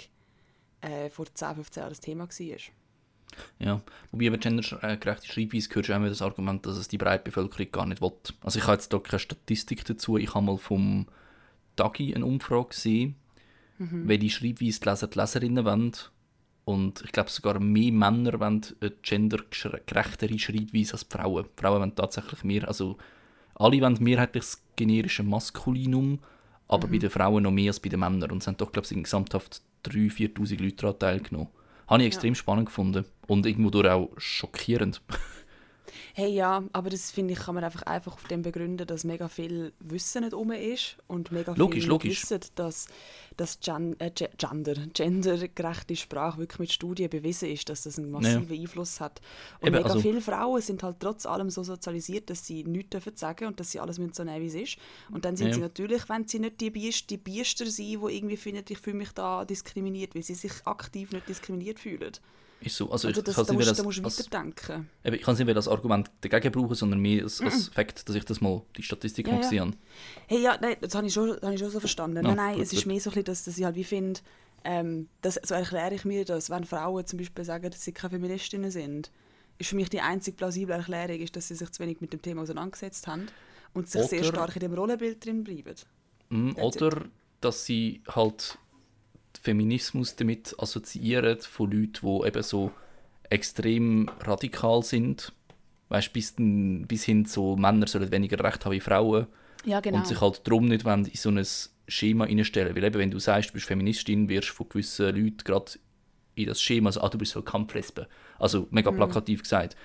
äh, vor 10, 15 Jahren das Thema war. Ja, wobei bei gendergerechte Schreibweise gehört schon immer das Argument, dass es die breite Bevölkerung gar nicht will. Also ich habe jetzt hier keine Statistik dazu, ich habe mal vom Dagi eine Umfrage gesehen, mhm. welche Schreibweise die Leser die Leserinnen wollen. Und ich glaube sogar mehr Männer wollen eine gendergerechtere Schreibweise als Frauen. Frauen wollen tatsächlich mehr, also alle wollen mehrheitlich das generische Maskulinum, aber mhm. bei den Frauen noch mehr als bei den Männern. Und es haben doch, glaube ich, insgesamt 3'000, 4'000 Leute daran teilgenommen. Habe ich extrem ja. spannend gefunden und irgendwo auch schockierend. Hey ja, aber das finde ich, kann man einfach, einfach auf dem begründen, dass mega viel Wissen nicht um ist und mega logisch, viel logisch. wissen, dass, dass Gen äh, Gender, gendergerechte Sprache wirklich mit Studien bewiesen ist, dass das einen massiven ja. Einfluss hat. Und Eben, mega also, viele Frauen sind halt trotz allem so sozialisiert, dass sie nichts dürfen sagen und dass sie alles so nehmen, wie es ist. Und dann sind ja. sie natürlich, wenn sie nicht die, Biest, die Biester sind, die irgendwie finden, ich fühle mich da diskriminiert, weil sie sich aktiv nicht diskriminiert fühlen. Ist so. Also, also ich, das, kann da, musst, das, da musst du weiterdenken. ich kann es nicht als Argument dagegen brauchen, sondern mehr als, als Fakt, dass ich das mal die Statistik ja, mal gesehen habe. Hey, ja, nein, das habe ich schon, habe ich schon so verstanden. Ja, nein, nein, gut, es ist gut. mehr so, dass, dass ich halt wie finde, ähm, das, so erkläre ich mir das, wenn Frauen zum Beispiel sagen, dass sie keine Feministinnen sind, ist für mich die einzige plausible Erklärung, ist, dass sie sich zu wenig mit dem Thema auseinandergesetzt haben und sich oder, sehr stark in dem Rollenbild drin bleiben. Mm, oder dass sie halt Feminismus damit assoziieren von Leuten, die eben so extrem radikal sind. Weißt, bis, bis hin zu Männer sollen weniger Recht haben wie Frauen. Ja, genau. Und sich halt darum nicht in so ein Schema reinstellen. Weil eben, wenn du sagst, du bist Feministin, wirst du von gewissen Leuten gerade in das Schema so, ah, du bist so Kampflesbe. Also mega mhm. plakativ mhm. gesagt.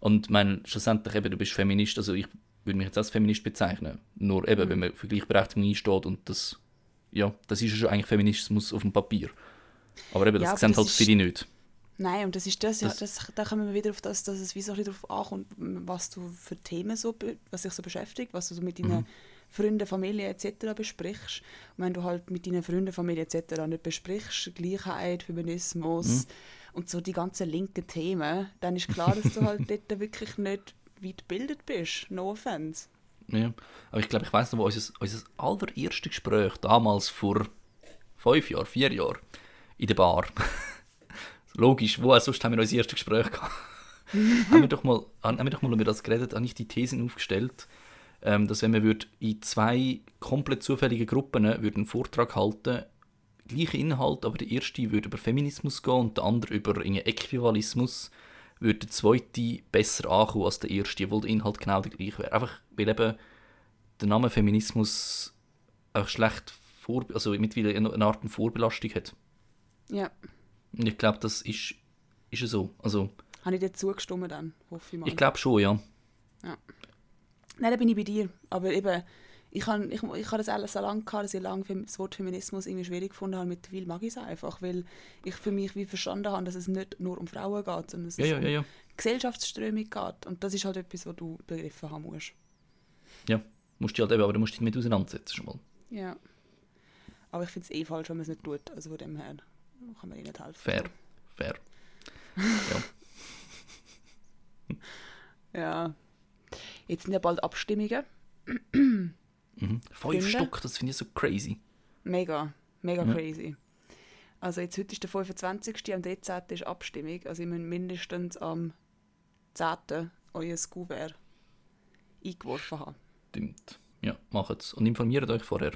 Und mein, schlussendlich eben, du bist Feminist, also ich würde mich jetzt als Feminist bezeichnen. Nur eben, mhm. wenn man für Gleichberechtigung einsteht und das, ja, das ist ja schon eigentlich Feminismus auf dem Papier. Aber eben, das ja, sehen halt viele nicht. Nein, und das ist das, das, ja, das, da kommen wir wieder auf das, dass es wie so ein darauf ankommt, was du für Themen so, was dich so beschäftigt, was du so mit deinen mhm. Freunden, Familie etc. besprichst. Und wenn du halt mit deinen Freunden, Familie etc. nicht besprichst, Gleichheit, Feminismus mhm. und so die ganzen linken Themen, dann ist klar, dass du halt dort wirklich nicht weit gebildet bist. No offense. Ja, aber ich glaube, ich weiß noch, wo unser, unser allererstes Gespräch damals vor fünf Jahren, vier Jahren in der Bar. Logisch, wo sonst haben wir unser erstes Gespräch gehabt. haben, wir doch mal, haben wir doch mal über das geredet, habe ich die Thesen aufgestellt, ähm, dass wenn wir in zwei komplett zufällige Gruppen äh, einen Vortrag halten gleiche Inhalt, aber der erste würde über Feminismus gehen und der andere über Äquivalismus, würde der zweite besser ankommen als der erste, obwohl der Inhalt genau der gleiche wäre. Einfach, weil eben der Name Feminismus auch schlecht vor, also mittlerweile eine Art Vorbelastung hat. Ja. Und ich glaube, das ist, ist so. Also, Habe ich dir zugestimmt dann, hoffe ich mal. Ich glaube schon, ja. Nein, da bin ich bei dir. Aber eben, ich habe ich, ich habe das alles so lange gehabt, dass ich lange das Wort Feminismus irgendwie schwierig gefunden habe. Mittlerweile mag ich es einfach, weil ich für mich wie verstanden habe, dass es nicht nur um Frauen geht, sondern dass Ja, es ja, um ja. Gesellschaftsströmung geht. Und das ist halt etwas, was du begriffen haben musst. Ja, musst dich halt eben, aber du musst dich damit auseinandersetzen schon mal. Ja. Aber ich finde es eh falsch, wenn man es nicht tut. Also von dem her kann man ihnen nicht helfen. Fair, fair. Ja. Ja. Jetzt sind ja bald Abstimmungen. Mhm. Fünf Finde? Stück, das finde ich so crazy. Mega, mega Ja. crazy. Also jetzt heute ist der 25. am 13. ist Abstimmung. Also ihr müsst mindestens am 10. euer Kuvert eingeworfen haben. Stimmt. Ja, macht's. Und informiert euch vorher.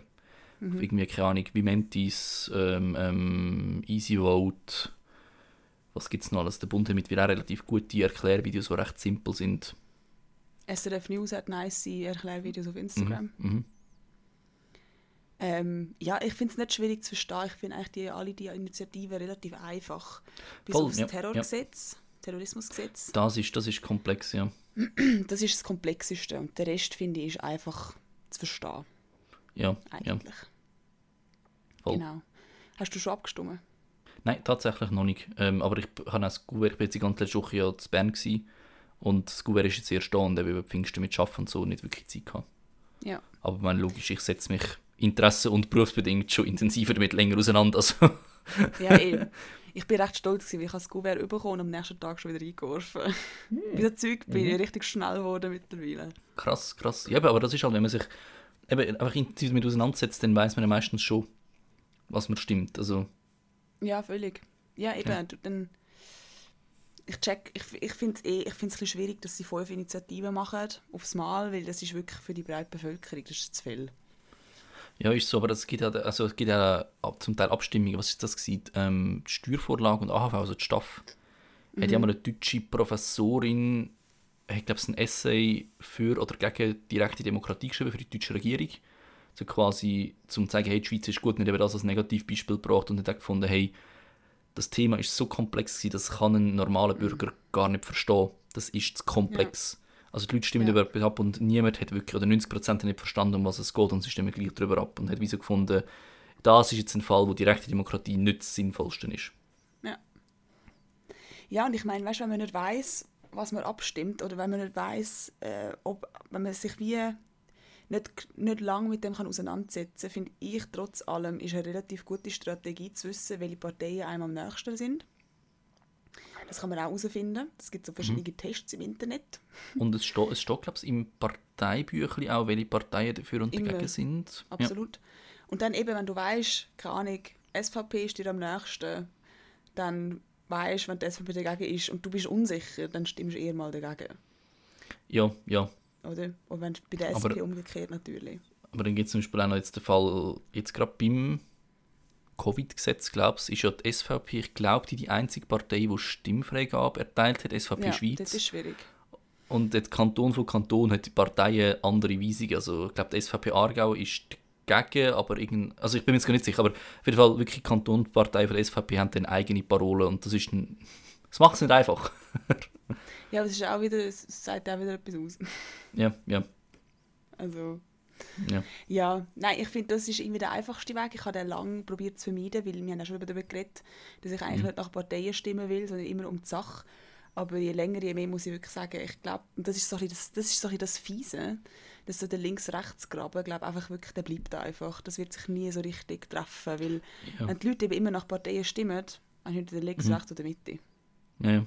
Auf irgendwie, keine Ahnung, Vimentis, ähm, ähm, Easy Vote. Was gibt's noch alles? Der Bund hat auch relativ gute Erklärvideos, die recht simpel sind. SRF News hat nice Erklärvideos auf Instagram. Mhm. Ähm, ja, ich finde es nicht schwierig zu verstehen. Ich finde eigentlich die, alle die Initiativen relativ einfach. Bis Voll, aufs ja, Terrorgesetz, Terrorismusgesetz. Das ist, das ist komplex, ja. Das ist das Komplexeste. Und der Rest, finde ich, ist einfach zu verstehen. Ja, ja. Eigentlich. Voll. Genau. Hast du schon abgestimmt? Nein, tatsächlich noch nicht. Ähm, aber ich habe auch das Gouverneur, ich bin jetzt die ganze letzte Woche ja zu Bern gewesen. Und das Gouverneur ist jetzt erst da und eben über Pfingsten mit Arbeiten und so nicht wirklich Zeit gehabt. Ja. Aber meine, logisch, ich setze mich Interesse- und berufsbedingt schon intensiver damit länger auseinander. Also, Ja, eben. Ich bin recht stolz, gewesen, weil ich das Kuvert bekommen und am nächsten Tag schon wieder eingeworfen. Bei so Zeug bin ich richtig schnell geworden mittlerweile. krass, krass. Ja, aber das ist halt, wenn man sich eben einfach intensiv damit auseinandersetzt, dann weiß man ja meistens schon, was man stimmt. Also, Ja, völlig. Ja, eben. Ja. Dann, ich check, ich, ich finde es eh, ich find's ein schwierig, dass sie fünf Initiativen machen aufs Mal, weil das ist wirklich für die breite Bevölkerung, das ist zu viel. ja, ist so, aber es gibt ja, also es gibt ja zum Teil Abstimmungen, was ist das gewesen? Ähm, die Steuervorlage und AHV, also die Staff. Hat ja mal eine deutsche Professorin, ich glaube, ein Essay für oder gegen direkte Demokratie geschrieben für die deutsche Regierung. So quasi, zum zu zeigen, hey, die Schweiz ist gut, nicht eben das als Negativbeispiel gebracht und hat auch gefunden, hey, das Thema ist so komplex gewesen, das kann ein normaler Bürger gar nicht verstehen. Das ist zu komplex. Also die Leute stimmen Ja. über etwas ab und niemand hat wirklich, oder 90% haben nicht verstanden, um was es geht und sie stimmen gleich darüber ab und hat wie so gefunden, das ist jetzt ein Fall, wo direkte Demokratie nicht das Sinnvollste ist. Ja, und ich meine, weißt, wenn man nicht weiß, was man abstimmt oder wenn man nicht weiß, äh, ob wenn man sich wie nicht, nicht lange mit dem kann auseinandersetzen, finde ich trotz allem ist eine relativ gute Strategie zu wissen, welche Parteien einem am nächsten sind. Das kann man auch herausfinden. Es gibt so verschiedene Tests im Internet. Und es steht, es steht glaube ich, im Parteibüchlein auch, welche Parteien dafür und Immer. dagegen sind. Ja. Absolut. Und dann eben, wenn du weißt, keine Ahnung, SVP ist dir am nächsten, dann weißt, wenn die SVP dagegen ist und du bist unsicher, dann stimmst du eher mal dagegen. ja, ja. Oder? Und wenn bei der Aber- SP umgekehrt natürlich. Aber dann gibt es zum Beispiel auch noch jetzt den Fall, jetzt gerade beim Covid-Gesetz, glaube ich, ist ja die SVP, ich glaube, die, die einzige Partei, die Stimmfreigabe erteilt hat, SVP ja, Schweiz. das ist schwierig. Und jetzt Kanton von Kanton hat die Parteien andere Weisungen. Also ich glaube, die SVP Aargau ist dagegen, aber irgend, also ich bin mir jetzt gar nicht sicher, aber auf jeden Fall wirklich Kanton und die Partei von der SVP haben dann eigene Parolen und das ist ein, das macht es nicht einfach. Ja, aber es ist auch wieder, es sagt auch wieder etwas aus. ja, ja, Also, ja. ja, nein, ich finde, das ist irgendwie der einfachste Weg. Ich habe den lange probiert zu vermeiden, weil wir haben ja schon darüber geredet, dass ich eigentlich nicht nach Parteien stimmen will, sondern immer um die Sache. Aber je länger, je mehr muss ich wirklich sagen, ich glaube, das ist so ein das, das, ist so ein das Fiese, dass so der Links-Rechts-Graben, glaube einfach wirklich, der bleibt einfach. Das wird sich nie so richtig treffen, weil Ja. wenn die Leute eben immer nach Parteien stimmen, dann nicht der Links, Mhm. Rechts oder Mitte. Ja,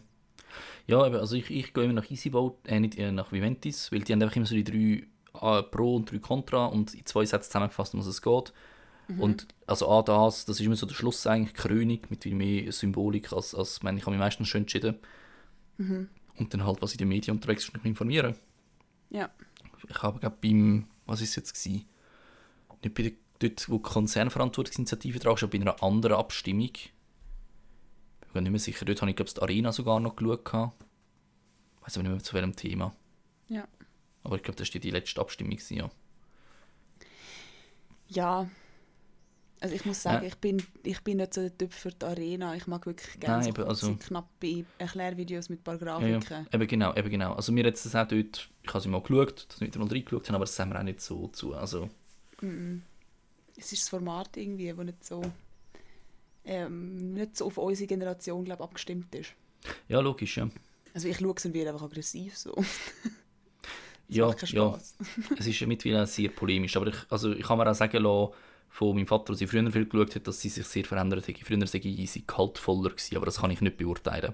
ja. Also ich, ich gehe immer nach EasyVote, äh, nicht äh, nach Viventis, weil die haben einfach immer so die drei äh, Pro und drei Contra und in zwei Sätzen zusammengefasst, um was es geht. Und also an das, das ist immer so der Schluss eigentlich, Krönung, mit viel mehr Symbolik, als, als ich meine, ich habe mich meistens schon entschieden. Und dann halt, was in den Medien unterwegs ist, mich informieren. Ja. Ich habe glaube beim, was ist es jetzt gewesen? Nicht bei der, dort, wo die Konzernverantwortungsinitiative dran ist, aber bei einer anderen Abstimmung. Ich bin nicht mehr sicher, dort habe ich glaube die Arena sogar noch geschaut. Ich weiß aber nicht mehr zu welchem Thema. Ja. Aber ich glaube, das war die letzte Abstimmung. Ja. Ja. Also ich muss sagen, ich, bin, ich bin nicht so der Typ für die Arena. Ich mag wirklich gerne Nein, so eben, also- knappe Erklärvideos mit ein paar Ja, ja. Grafiken. Eben genau, eben genau. Also mir hat es auch dort, ich habe sie mal geschaut, dass wir wieder mal reingeschaut haben, aber das haben wir auch nicht so zu. Also, Mhm. Es ist das Format irgendwie, das nicht so, ähm, nicht so auf unsere Generation glaub, abgestimmt ist. ja, logisch, ja. Also ich schaue es und werde einfach aggressiv so. Ja, ja. Es ist ja mittlerweile sehr polemisch, aber ich, also ich kann mir auch sagen lassen, von meinem Vater, sie früher viel geschaut hat, dass sie sich sehr verändert hat. Früher sei sie kaltvoller gewesen, aber das kann ich nicht beurteilen.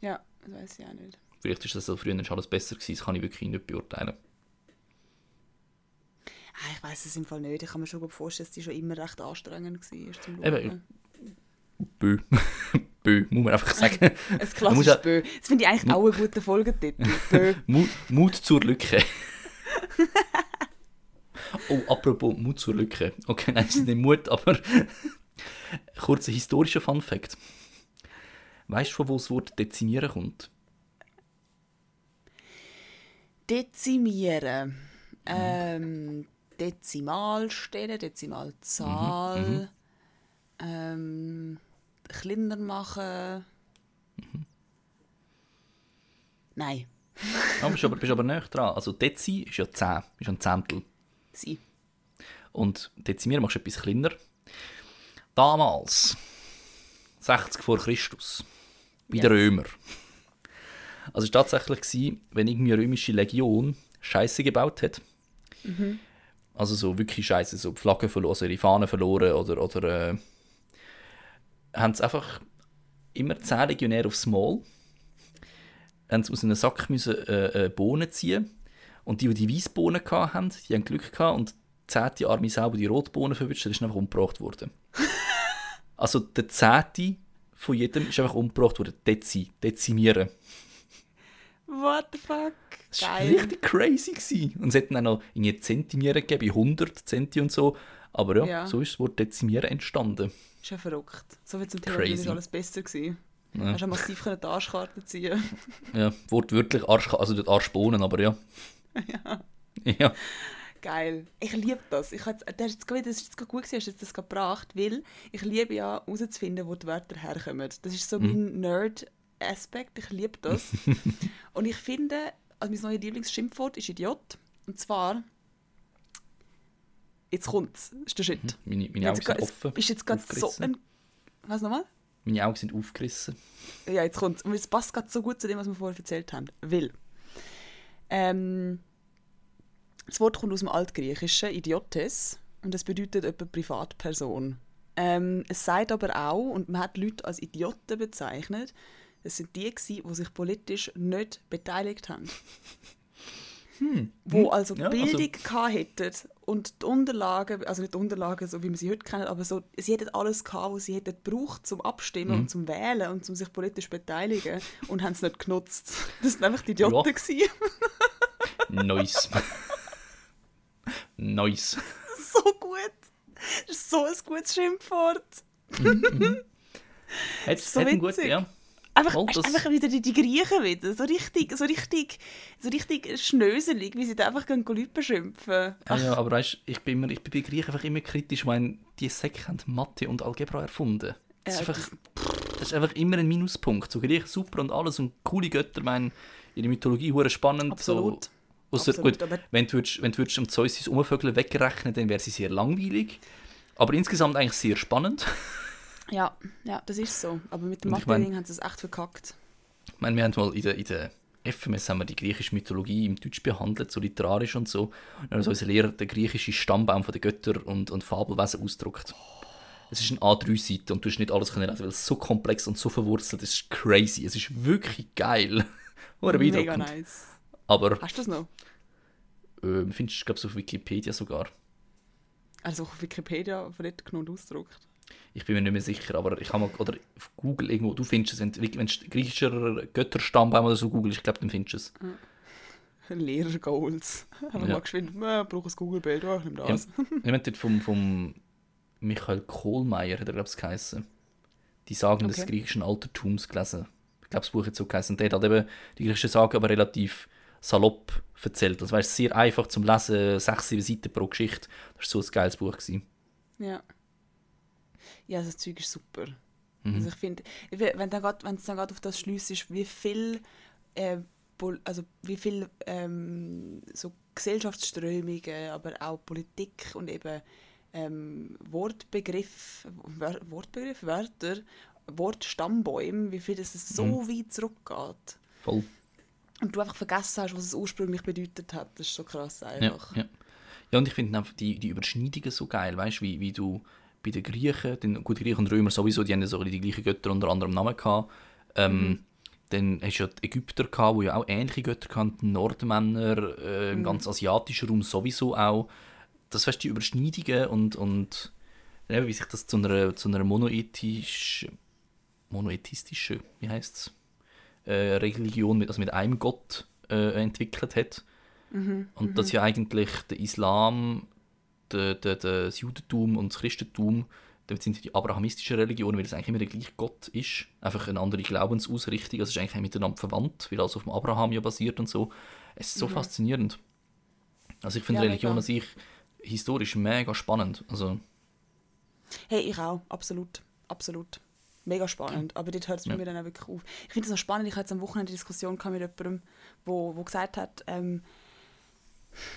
Ja, das weiß ich auch nicht. Vielleicht ist das so, früher ist alles besser gewesen, das kann ich wirklich nicht beurteilen. Ah, ich weiß es im Fall nicht. Ich kann mir schon vorstellen, dass die schon immer recht anstrengend war zum Eben, Schauen. Bö. Bö, muss man einfach sagen. Ein klassisches ja- Bö. Das finde ich eigentlich auch einen guten Folgetitel. Bö. Mut, Mut zur Lücke. oh, apropos Mut zur Lücke. Okay, nein, es ist nicht Mut, aber kurzer historischer Fun Fact. Weißt du, von wo das Wort dezimieren kommt? Dezimieren. Ähm, Dezimalstelle, Dezimalzahl. Ähm, kleiner machen. Nein, Ah, bist aber, bist aber näher dran. Also Dezi ist ja 10, ist ein Zehntel. sie. Und dezimieren machst du etwas kleiner. Damals, 60 vor Christus, bei den Yes. Römer. Also es war tatsächlich, gewesen, wenn irgendwie eine römische Legion Scheiße gebaut hat. Also so wirklich Scheiße, so die Flagge verloren, also ihre Fahnen verloren oder, oder äh, haben sie einfach immer 10 Legionäre aufs Mal, haben sie aus einem Sack müssen, äh, äh, Bohnen ziehen und die, die die Weissbohnen hatten, die haben Glück gehabt und die zehnte Arme selber die Rotbohnen verwünscht, ist einfach umgebracht worden. also der zehnte von jedem ist einfach umgebracht worden. Dezi, dezimieren. What the fuck? Das war richtig crazy. Gewesen. Und es hätten auch noch irgendwie Zentimeter gegeben, 100 Centi und so. Aber ja, Ja. so ist das Wort dezimieren entstanden. Ist ja verrückt. So wie zum Thema Crazy. Ist alles besser gewesen. Ja. Hast du massiv können die Arschkarte ziehen Ja, wortwörtlich Arsch, also nicht Arschbohnen, aber ja. Ja. Ja, Geil. Ich liebe das. Ich jetzt, das, ist jetzt, das ist jetzt gut gewesen, hast du jetzt das gebracht, weil ich liebe ja herauszufinden, wo die Wörter herkommen. Das ist so mein Nerd-Aspekt. Ich liebe das. Und ich finde, also mein neues Lieblingsschimpfwort ist Idiot. Und zwar, jetzt kommt es, ist der Shit. meine, meine Jetzt Augen sind es offen. ist jetzt gerade so ein... Was nochmal? Meine Augen sind aufgerissen. Ja, jetzt kommt Und es passt gerade so gut zu dem, was wir vorher erzählt haben. Weil, ähm, das Wort kommt aus dem Altgriechischen, Idiotes, und es bedeutet etwa Privatperson. Ähm, es sagt aber auch, und man hat Leute als Idioten bezeichnet, das sind die, gewesen, die sich politisch nicht beteiligt haben. Wo also Hm. Ja, also- Bildung gehabt hätten und die Unterlagen, also nicht die Unterlagen, so wie wir sie heute kennen, aber so, sie hätten alles gehabt, was sie hätten gebraucht zum Abstimmen Mhm. und zum Wählen und zum sich politisch beteiligen und haben es nicht genutzt. Das sind einfach die Idioten. gewesen. Nice. nice. so gut. Das ist so ein gutes Schimpfwort. Hat So hat einen gut, witzig. ja. Einfach, Voll, das- einfach wieder die, die Griechen wieder. So richtig, so richtig, so richtig schnöselig, wie sie da einfach gehen Leute beschimpfen. Ja, ja, aber weißt, ich bin, immer, ich bin bei Griechen einfach immer kritisch, weil die Säcke haben Mathe und Algebra erfunden. Das, ist Ja, einfach, das ist einfach immer ein Minuspunkt. So Griechen super und alles und coole Götter, meine, ihre Mythologie hure spannend. Absolut. So, ausser, Absolut, gut, wenn du, würdest, wenn du würdest am Zeus sein Umvögeln wegrechnen, dann wäre sie sehr langweilig. Aber insgesamt eigentlich sehr spannend. Ja, ja, das ist so. Aber mit dem Und ich mein- haben sie es echt verkackt. Ich meine, wir haben mal in der, in der FMS haben wir die griechische Mythologie im Deutsch behandelt, so literarisch und so. Und dann hat uns unser Lehrer den griechischen Stammbaum von den Götter und, und Fabelwesen ausgedruckt. Es ist eine A3-Seite und du hast nicht alles können lesen, weil es so komplex und so verwurzelt ist. Es ist crazy. Es ist wirklich geil. Mega nice. Aber Hast du das noch? äh, findest du, glaube auf Wikipedia sogar. Also auf Wikipedia genommen und ausgedruckt. Ich bin mir nicht mehr sicher, aber ich habe mal, oder auf Google irgendwo, du findest es, wenn, du- wenn du griechischer Götterstammbaum oder so googelst, ich glaube, dann findest du es. Lehrer-Goals. Haben wir Ja. mal geschwind, äh, brauche ein Google-Bild, oh, ich nehme das. Ich meine, vom, vom Michael Kohlmeier, hat er, glaube ich, geheißen. Die Sagen des Okay. griechischen Altertums gelesen. Ich glaube, das Buch hat so geheißen. Und der hat eben die griechischen Sagen aber relativ salopp erzählt. Das war sehr einfach zum Lesen, sechs, sieben Seiten pro Geschichte. Das war so ein geiles Buch. Gewesen. Ja. Ja, also das Zeug ist super. Mhm. Also ich finde, wenn es dann gerade auf das Schluss ist, wie viel, äh, also wie viel ähm, so Gesellschaftsströmungen, aber auch Politik und eben ähm, Wortbegriff, Wör Wortbegriff, Wörter, Wortstammbäume, wie viel das so Mhm. weit zurückgeht. Voll. Und du einfach vergessen hast, was es ursprünglich bedeutet hat. Das ist so krass Ja, einfach. ja. ja, und ich finde einfach die, die Überschneidungen so geil, weißt du, wie, wie du bei den Griechen, den, gut, die Griechen und Römer sowieso, die haben ja so die gleichen Götter unter anderem Namen gehabt. Ähm, Dann hast du ja die Ägypter gehabt, die ja auch ähnliche Götter hatten, Nordmänner, äh, im ganz asiatischen Raum sowieso auch. Das weißt die Überschneidungen und, und eben, wie sich das zu einer, zu einer monoethisch, monoethistischen, wie heißt es, äh, Religion, mit, also mit einem Gott äh, entwickelt hat. Und dass ja eigentlich der Islam, der, der, der, das Judentum und das Christentum, damit sind die abrahamistischen Religionen, weil es eigentlich immer der gleiche Gott ist. Einfach eine andere Glaubensausrichtung. Also es ist eigentlich miteinander verwandt, weil alles auf dem Abraham ja basiert und so. Es ist so faszinierend. Also ich finde Ja, Religion an sich historisch mega spannend. Also Hey, ich auch, absolut. Absolut. Mega spannend. Aber dort hört es bei Ja. mir dann auch wirklich auf. Ich finde es noch spannend, ich hatte jetzt am Wochenende eine Diskussion mit jemandem, wo, wo gesagt hat, ähm,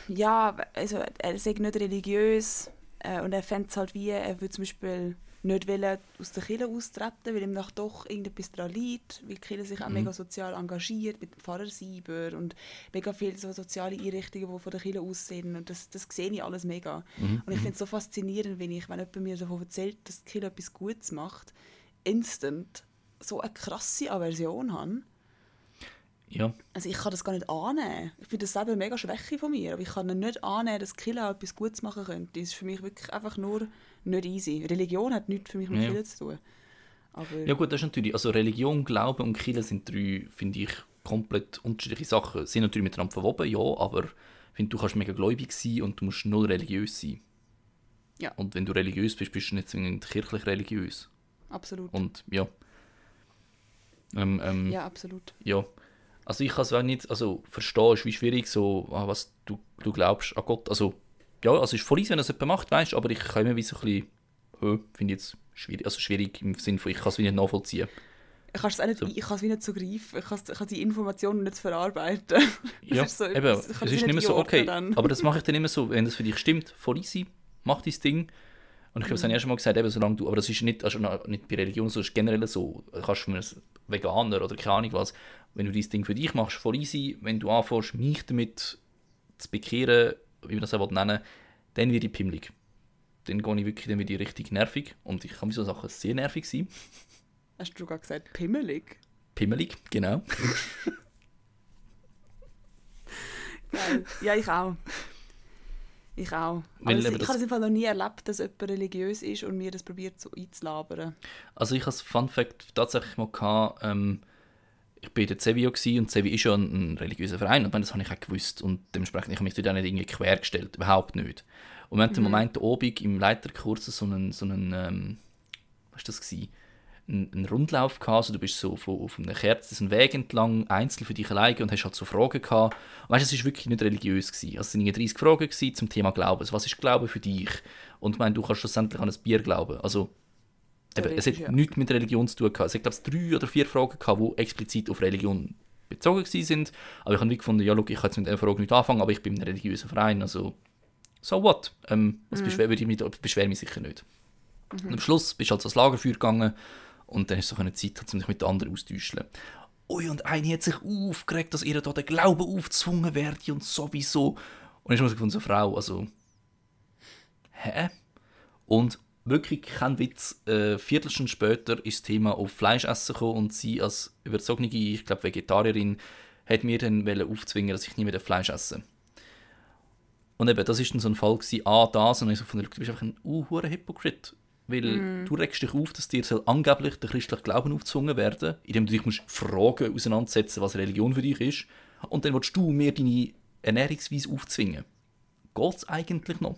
ja, also er sei nicht religiös äh, und er fände es halt wie, er würde zum Beispiel nicht wollen, aus der Kirche austreten, weil ihm doch doch irgendetwas daran liegt, weil die Kirche sich auch Mhm. mega sozial engagiert, mit dem Pfarrer Sieber und mega viele so soziale Einrichtungen, die von der Kirche aussehen und das, das sehe ich alles mega. Mhm. Und ich finde es so faszinierend, wenn ich, wenn jemand mir davon erzählt, dass die Kirche etwas Gutes macht, instant so eine krasse Aversion habe. Ja, Also ich kann das gar nicht annehmen. Ich finde das selber eine mega Schwäche von mir, aber ich kann nicht annehmen, dass auch etwas Gutes machen könnte. Das ist für mich wirklich einfach nur nicht easy. Religion hat nichts für mich mit Ja. Kirche zu tun. Aber Ja gut, das ist natürlich, also Religion, Glaube und Kirche sind drei, finde ich, komplett unterschiedliche Sachen. Sie sind natürlich miteinander verwoben, ja, aber ich finde, du kannst mega gläubig sein und du musst null religiös sein. Ja. Und wenn du religiös bist, bist du nicht zwingend kirchlich religiös. absolut. Und ja. Ähm, ähm, ja, absolut. ja. Also ich kann es auch nicht, also verstehen ist wie schwierig, so, ah, was du, du glaubst an Gott. Also, ja, also es ist voll easy, wenn das jemand macht, weißt aber ich kann immer wie so ein bisschen, hö, finde ich jetzt schwierig, also schwierig im Sinne von, ich kann es wie nicht nachvollziehen. Ich kann es auch nicht, So. ich kann es wie nicht so greifen. Ich kann, ich kann die Informationen nicht verarbeiten. Das Ja, so eben, es ist nicht mehr so, okay, dann. aber das mache ich dann immer so, wenn das für dich stimmt, voll easy, mach dein Ding. Und ich habe es ja schon mal gesagt, eben, solange du, aber das ist nicht, also nicht bei Religion, so, das ist generell so, du kannst von einem Veganer oder keine Ahnung was, wenn du dein Ding für dich machst, voll easy, wenn du anfängst, mich damit zu bekehren, wie man das auch nennen will, dann werde ich pimmelig. Dann gehe ich wirklich, dann werde ich richtig nervig und ich kann mit so Sachen sehr nervig sein. Hast du gerade gesagt, pimmelig? Pimmelig, genau. Geil. Ja, ich auch. Ich auch. Aber eben ich das- habe es im Fall noch nie erlebt, dass jemand religiös ist und mir das probiert so einzulabern. Also ich hatte das Fun Fact tatsächlich mal gehabt, ähm, ich war in gsi und Cevi ist ja ein, ein religiöser Verein und das habe ich auch gewusst und dementsprechend ich habe mich dort auch nicht irgendwie quergestellt, überhaupt nicht. Und wir hatten im Moment obig im Leiterkurs so einen, so einen ähm, was war das gsi? Einen, Rundlauf gehabt, also du bist so von, von einer Kerze einen Weg entlang, einzeln für dich alleine und hast halt so Fragen gehabt. Und weißt, es ist wirklich nicht religiös gewesen. Also es sind irgendwie 30 Fragen gewesen zum Thema Glauben. Also was ist Glaube für dich? Und ich meine, du kannst schlussendlich an ein Bier glauben. Also Eben, es hat ja. nichts mit Religion zu tun gehabt. Es hat, glaube ich, drei oder vier Fragen gehabt, die explizit auf Religion bezogen sind. Aber ich habe gefunden, ja, look, ich kann jetzt mit dieser Frage nicht anfangen, aber ich bin in einem religiösen Verein, also so what? Ähm, Mhm. das beschwer, würde ich mich, das beschwere mich sicher nicht. Und am Schluss bist du halt ans Lagerfeuer gegangen und dann hast du so eine Zeit, um dich mit den anderen austauschen. Ui, und eine hat sich aufgeregt, dass ihr da der Glaube aufgezwungen werde und sowieso. Und ich habe mir so gefunden, so eine Frau, also... Hä? Und wirklich kein Witz, äh, Viertelstunde später ist das Thema auf Fleischessen gekommen und sie als überzogene, ich glaube Vegetarierin, hat mir dann aufzwingen, dass ich nie mehr Fleisch esse. Und eben, das ist dann so ein Fall gewesen, ah, das, und ich so von du bist einfach ein uh, Hypocrite. Weil du regst dich auf, dass dir soll angeblich der christliche Glauben aufgezwungen werden, indem du dich musst Fragen auseinandersetzen, was Religion für dich ist. Und dann willst du mir deine Ernährungsweise aufzwingen. Geht's eigentlich noch?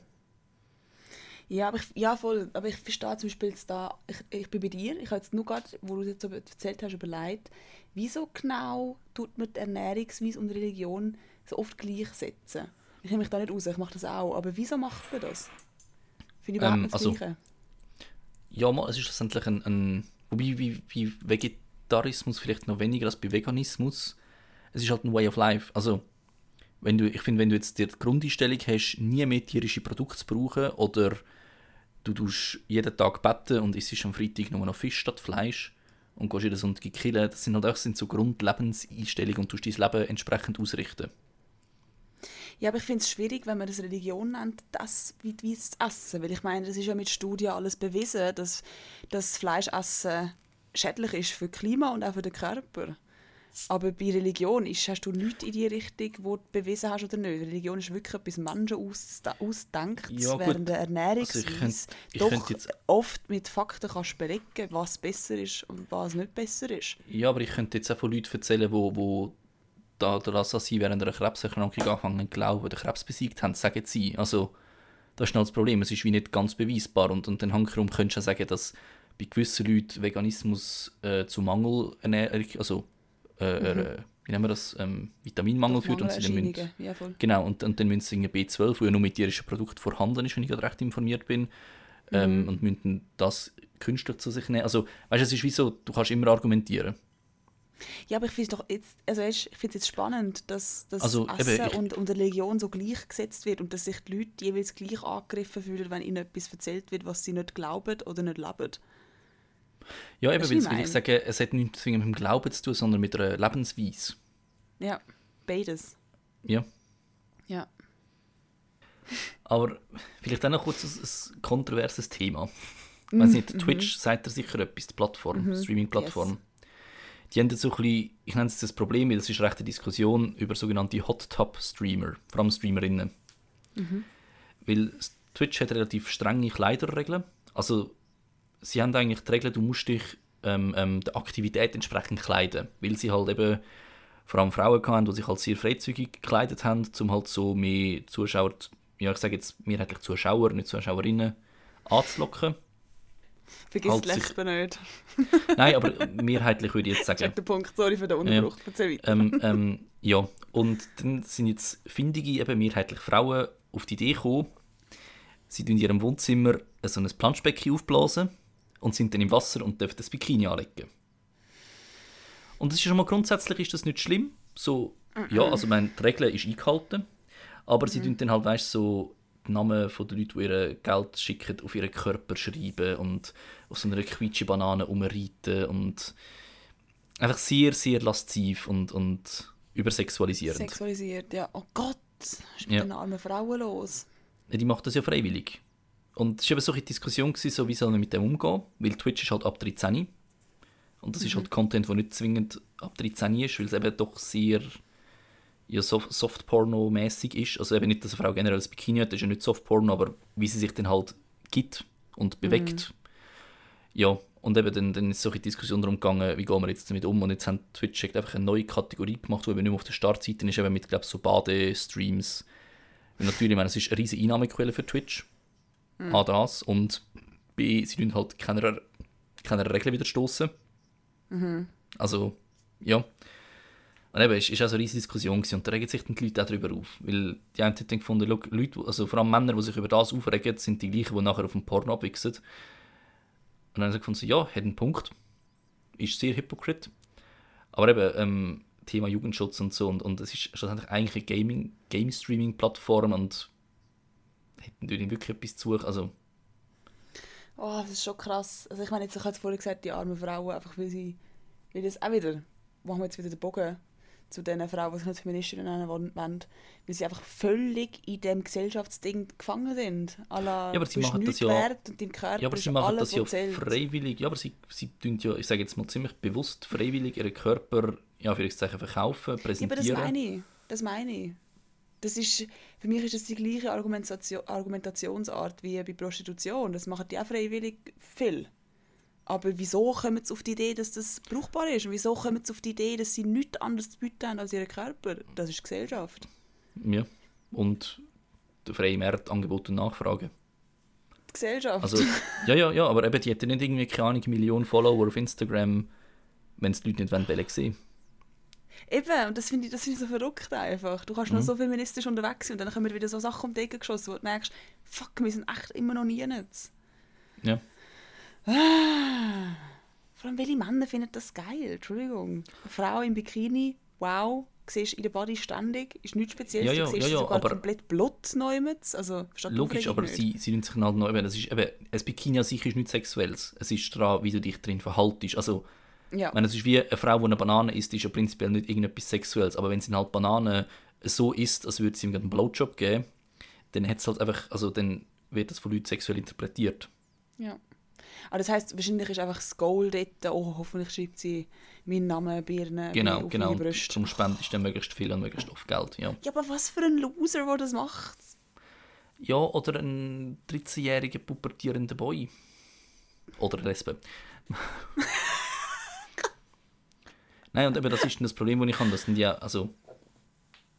Ja, aber ich, ja, voll. Aber ich verstehe zum Beispiel jetzt da, ich, ich bin bei dir, ich habe jetzt nur gerade, wo du jetzt so erzählt hast, überlegt, wieso genau tut man die Ernährungsweise und Religion so oft gleichsetzen? Ich nehme mich da nicht raus, ich mache das auch, aber wieso macht man das? Finde ich überhaupt Ähm, nicht das also- Gleiche. Ja, mal, es ist letztendlich ein, ein wobei wie, wie Vegetarismus vielleicht noch weniger als bei Veganismus, es ist halt ein Way of Life. Also, wenn du, ich finde, wenn du jetzt die Grundeinstellung hast, nie mehr tierische Produkte zu brauchen oder du tust jeden Tag betten und isst am Freitag nur noch Fisch statt Fleisch und gehst jeden Sonntag killen, das sind halt auch sind so Grundlebenseinstellungen und du dein Leben entsprechend ausrichten. Ja, aber ich finde es schwierig, wenn man das Religion nennt, das wie, wie das Essen. Weil ich meine, das ist ja mit Studien alles bewiesen, dass das Fleischessen schädlich ist für das Klima und auch für den Körper. Aber bei Religion ist, hast du nichts in die Richtung, wo du bewiesen hast oder nicht. Religion ist wirklich etwas Menschen ausdenkt, Ja, während der Also Ernährungsweise ich könnt- ich doch jetzt- oft mit Fakten kannst belegen, was besser ist und was nicht besser ist. Ja, aber ich könnte jetzt auch von Leuten erzählen, wo, wo da, daran, dass sie während einer Krebserkrankung anfangen zu glauben, den Krebs besiegt haben, sagen sie. Also, das ist noch das Problem. Es ist wie nicht ganz beweisbar. Und, und dann hankerum könntest du auch sagen, dass bei gewissen Leuten Veganismus äh, zu Mangelernährung, also äh, äh, wie nennen wir das, ähm, Vitaminmangel führt. Und sie dann müssen, ja. Genau, und, und dann müssen sie irgendwie B12, wo ja nur mit tierischen Produkten vorhanden ist, wenn ich gerade recht informiert bin, ähm, und müssen das künstlich zu sich nehmen. Also, weißt du, es ist wie so, du kannst immer argumentieren. Ja, aber ich finde doch jetzt, also ich finde es jetzt spannend, dass das Also, eben, Essen ich- und, und Religion so gleichgesetzt wird und dass sich die Leute jeweils gleich angegriffen fühlen, wenn ihnen etwas erzählt wird, was sie nicht glauben oder nicht leben. Ja, eben, weil ich sage, es hat nichts mit dem Glauben zu tun, sondern mit einer Lebensweise. Ja, beides. Ja. Ja. Aber vielleicht auch noch kurz ein, ein kontroverses Thema. Ich weiß nicht, Twitch sagt dir sicher etwas, die Plattform, Streaming-Plattform. Die haben jetzt so ein bisschen, ich nenne es das Problem, weil es ist recht eine Diskussion über sogenannte Hot-Top-Streamer, vor allem Streamerinnen. Weil Twitch hat relativ strenge Kleiderregeln. Also, sie haben eigentlich die Regel, du musst dich ähm, ähm, der Aktivität entsprechend kleiden. Weil sie halt eben vor allem Frauen hatten, die sich halt sehr freizügig gekleidet haben, um halt so mehr Zuschauer, ja ich sage jetzt mehrheitlich Zuschauer, nicht Zuschauerinnen, anzulocken. Vergiss Halt Lesben nicht. Nein, aber mehrheitlich würde ich jetzt sagen. Check den Punkt, sorry für den Unterbruch. Erzähl weiter. ähm, ähm, ja, und dann sind jetzt findige, eben mehrheitlich Frauen auf die Idee gekommen, sie tun in ihrem Wohnzimmer so ein Planschbecken aufblasen und sind dann im Wasser und dürfen das Bikini anlegen. Und das ist schon mal grundsätzlich ist das nicht schlimm. So, ja, also meine, die Regel ist eingehalten, aber sie tun dann halt, weißt so die Namen von den Leuten, die ihr Geld schicken, auf ihren Körper schreiben und auf so einer Quietschi-Banane umreiten und einfach sehr, sehr lasziv und, und übersexualisierend. Sexualisiert, ja. Oh Gott, ist mit Ja. den armen Frauen los? Ja, die macht das ja freiwillig. Und es war eben so eine Diskussion, gewesen, so, wie soll man mit dem umgehen, weil Twitch ist halt ab 13. Und das ist halt Content, der nicht zwingend ab 13 ist, weil es eben doch sehr ja, Soft- Softporno-mäßig ist. Also eben nicht, dass eine Frau generell ein Bikini hat, das ist ja nicht Softporno, aber wie sie sich dann halt gibt und bewegt. Ja, und eben dann, dann ist so eine Diskussion darum gegangen, wie gehen wir jetzt damit um. Und jetzt haben Twitch einfach eine neue Kategorie gemacht, die eben nicht mehr auf der Startseite ist, eben mit, glaube so Badestreams. Weil natürlich, ich meine, es ist eine riesige Einnahmequelle für Twitch. A, das. Und B, sie tun halt keiner, keiner Regel wieder stoßen. Also, ja. Und eben, es war auch so eine riesige Diskussion gewesen, und da regen sich dann die Leute auch darüber auf. Weil die einen haben gefunden, schau, Leute, also vor allem Männer, die sich über das aufregen, sind die gleichen, die nachher auf dem Porno abwichsen. Und dann haben sie gefunden, so, ja, hat einen Punkt. Ist sehr hypokrit. Aber eben, ähm, Thema Jugendschutz und so, und, und es ist schlussendlich eigentlich eine Gaming, Game-Streaming-Plattform und hätten natürlich wirklich etwas zu suchen. Also, Oh, das ist schon krass. Also ich meine, jetzt, ich habe vorhin gesagt, die armen Frauen, einfach weil sie, weil das auch wieder, machen wir jetzt wieder den Bogen zu den Frauen, die sich nicht Feministinnen nennen wollen, weil sie einfach völlig in dem Gesellschaftsding gefangen sind. À Ja, aber sie machen das ja- wert und dein Körper Ja, aber sie machen alles, das ja zählt. freiwillig. Ja, aber sie, sie tun ja, ich sage jetzt mal ziemlich bewusst, freiwillig ihren Körper, ja, für verkaufen, Ja, aber das präsentieren. meine ich. Das meine ich. Das ist, für mich ist das die gleiche Argumentation, Argumentationsart wie bei Prostitution. Das machen die auch freiwillig viel. Aber wieso kommen sie auf die Idee, dass das brauchbar ist? Und wieso kommen sie auf die Idee, dass sie nichts anderes zu bieten haben als ihren Körper? Das ist Gesellschaft. ja. Und der freie Markt, Angebot und Nachfrage. Die Gesellschaft. Also, ja, ja, ja, aber eben, die hätten nicht irgendwie, keine Ahnung, Millionen Follower auf Instagram, wenn es die Leute nicht wollen, wollen sehen. Eben, und das finde ich, das finde ich so verrückt einfach. Du kannst Mhm. noch so feministisch unterwegs sein und dann kommen wieder so Sachen um die Ecke geschossen, wo du merkst, fuck, wir sind echt immer noch nie jetzt. Ja. Vor allem, welche Männer finden das geil? Entschuldigung. Eine Frau im Bikini, wow. Siehst in der Body ständig, ist nichts Spezielles. Ja, ja, du siehst ja, ja, sogar aber- komplett Blut neumets. Also, Logisch, aber nicht? sie, sie müssen sich halt neu das ist eben, ein Bikini an sich ist nichts Sexuelles. Es ist daran, wie du dich drin verhaltest. Also, Ja. ich meine, es ist wie eine Frau, die eine Banane isst, ist ja prinzipiell nicht irgendetwas Sexuelles. Aber wenn sie halt Banane so isst, als würde sie ihm einen Blowjob geben, dann hat halt einfach, also dann wird das von Leuten sexuell interpretiert. Ja. Aber das heisst, wahrscheinlich ist einfach das Goal dort, oh, hoffentlich schreibt sie meinen Namen, Birne, Genau, auf genau. meine Brüste. Zum Spendest dann möglichst viel und möglichst oft Geld, ja. Ja, aber was für ein Loser, der das macht. Ja, oder ein 13-jähriger pubertierender Boy. Oder eine Lesbe. Nein, und eben das ist dann das Problem, das ich habe. Das sind ja, also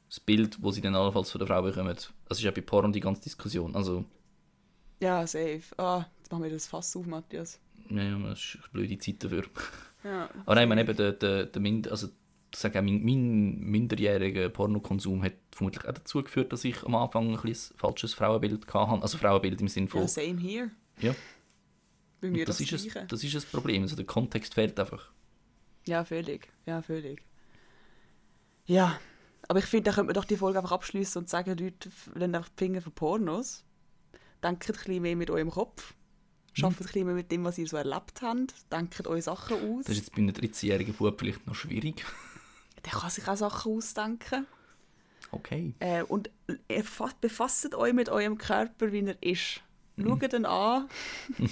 das Bild, das sie dann allenfalls von der Frau bekommen, das ist ja bei Porn die ganze Diskussion. Also, Ja, safe. Ah, jetzt machen wir das Fass auf, Matthias. ja, ja, das ist eine blöde Zeit dafür. Ja. Aber nein, ich meine eben, der, der, der Mind also, ich sage auch, mein, mein minderjähriger Pornokonsum hat vermutlich auch dazu geführt, dass ich am Anfang ein bisschen falsches Frauenbild hatte. Also Frauenbild im Sinne von... ja, same here. Ja. Bei mir das, das, ist es, das ist das Problem. Also der Kontext fehlt einfach. Ja, völlig. Ja, völlig. Ja, aber ich finde, da könnte man doch die Folge einfach abschließen und sagen, Leute, lasst einfach die Finger von Pornos. Denkt ein bisschen mehr mit eurem Kopf. Schafft ein bisschen mehr mit dem, was ihr so erlebt habt. Denkt euch Sachen aus. Das ist jetzt bei einem 13-jährigen Bub vielleicht noch schwierig. Der kann sich auch Sachen ausdenken. Okay. Äh, und befasst euch mit eurem Körper, wie er ist. Mhm. Schaut ihn an.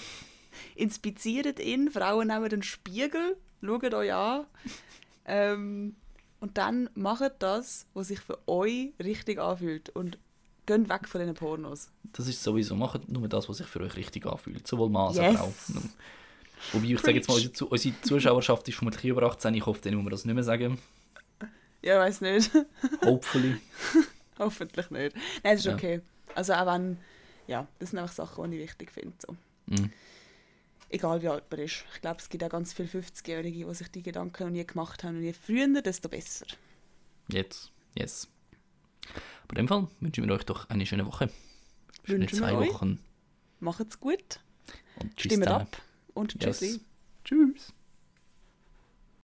Inspiziert ihn. Frauen nehmen den Spiegel. Schaut euch an. Ähm, und dann macht das, was sich für euch richtig anfühlt. Und geht weg von diesen Pornos. Das ist sowieso. Macht nur das, was sich für euch richtig anfühlt. Sowohl Mann als Yes. auch Frau. Wobei ich sage jetzt mal, unsere, Zu- unsere Zuschauerschaft ist vermutlich über 18. Ich hoffe, denen muss man das nicht mehr sagen. Ja, weiß nicht. Hopefully. Hoffentlich nicht. Nein, das ist Ja. okay. Also auch wenn, ja, das sind einfach Sachen, die ich wichtig finde. So. Mhm. Egal wie alt man ist. Ich glaube, es gibt auch ganz viele 50-Jährige, die sich die Gedanken noch nie gemacht haben. Und je früher, desto besser. Jetzt. Yes. Aber in dem Fall wünschen wir euch doch eine schöne Woche. Schöne Wünschen zwei. Wochen. Macht's gut. Und Stimmt ab. Und Yes. tschüssi. Tschüss.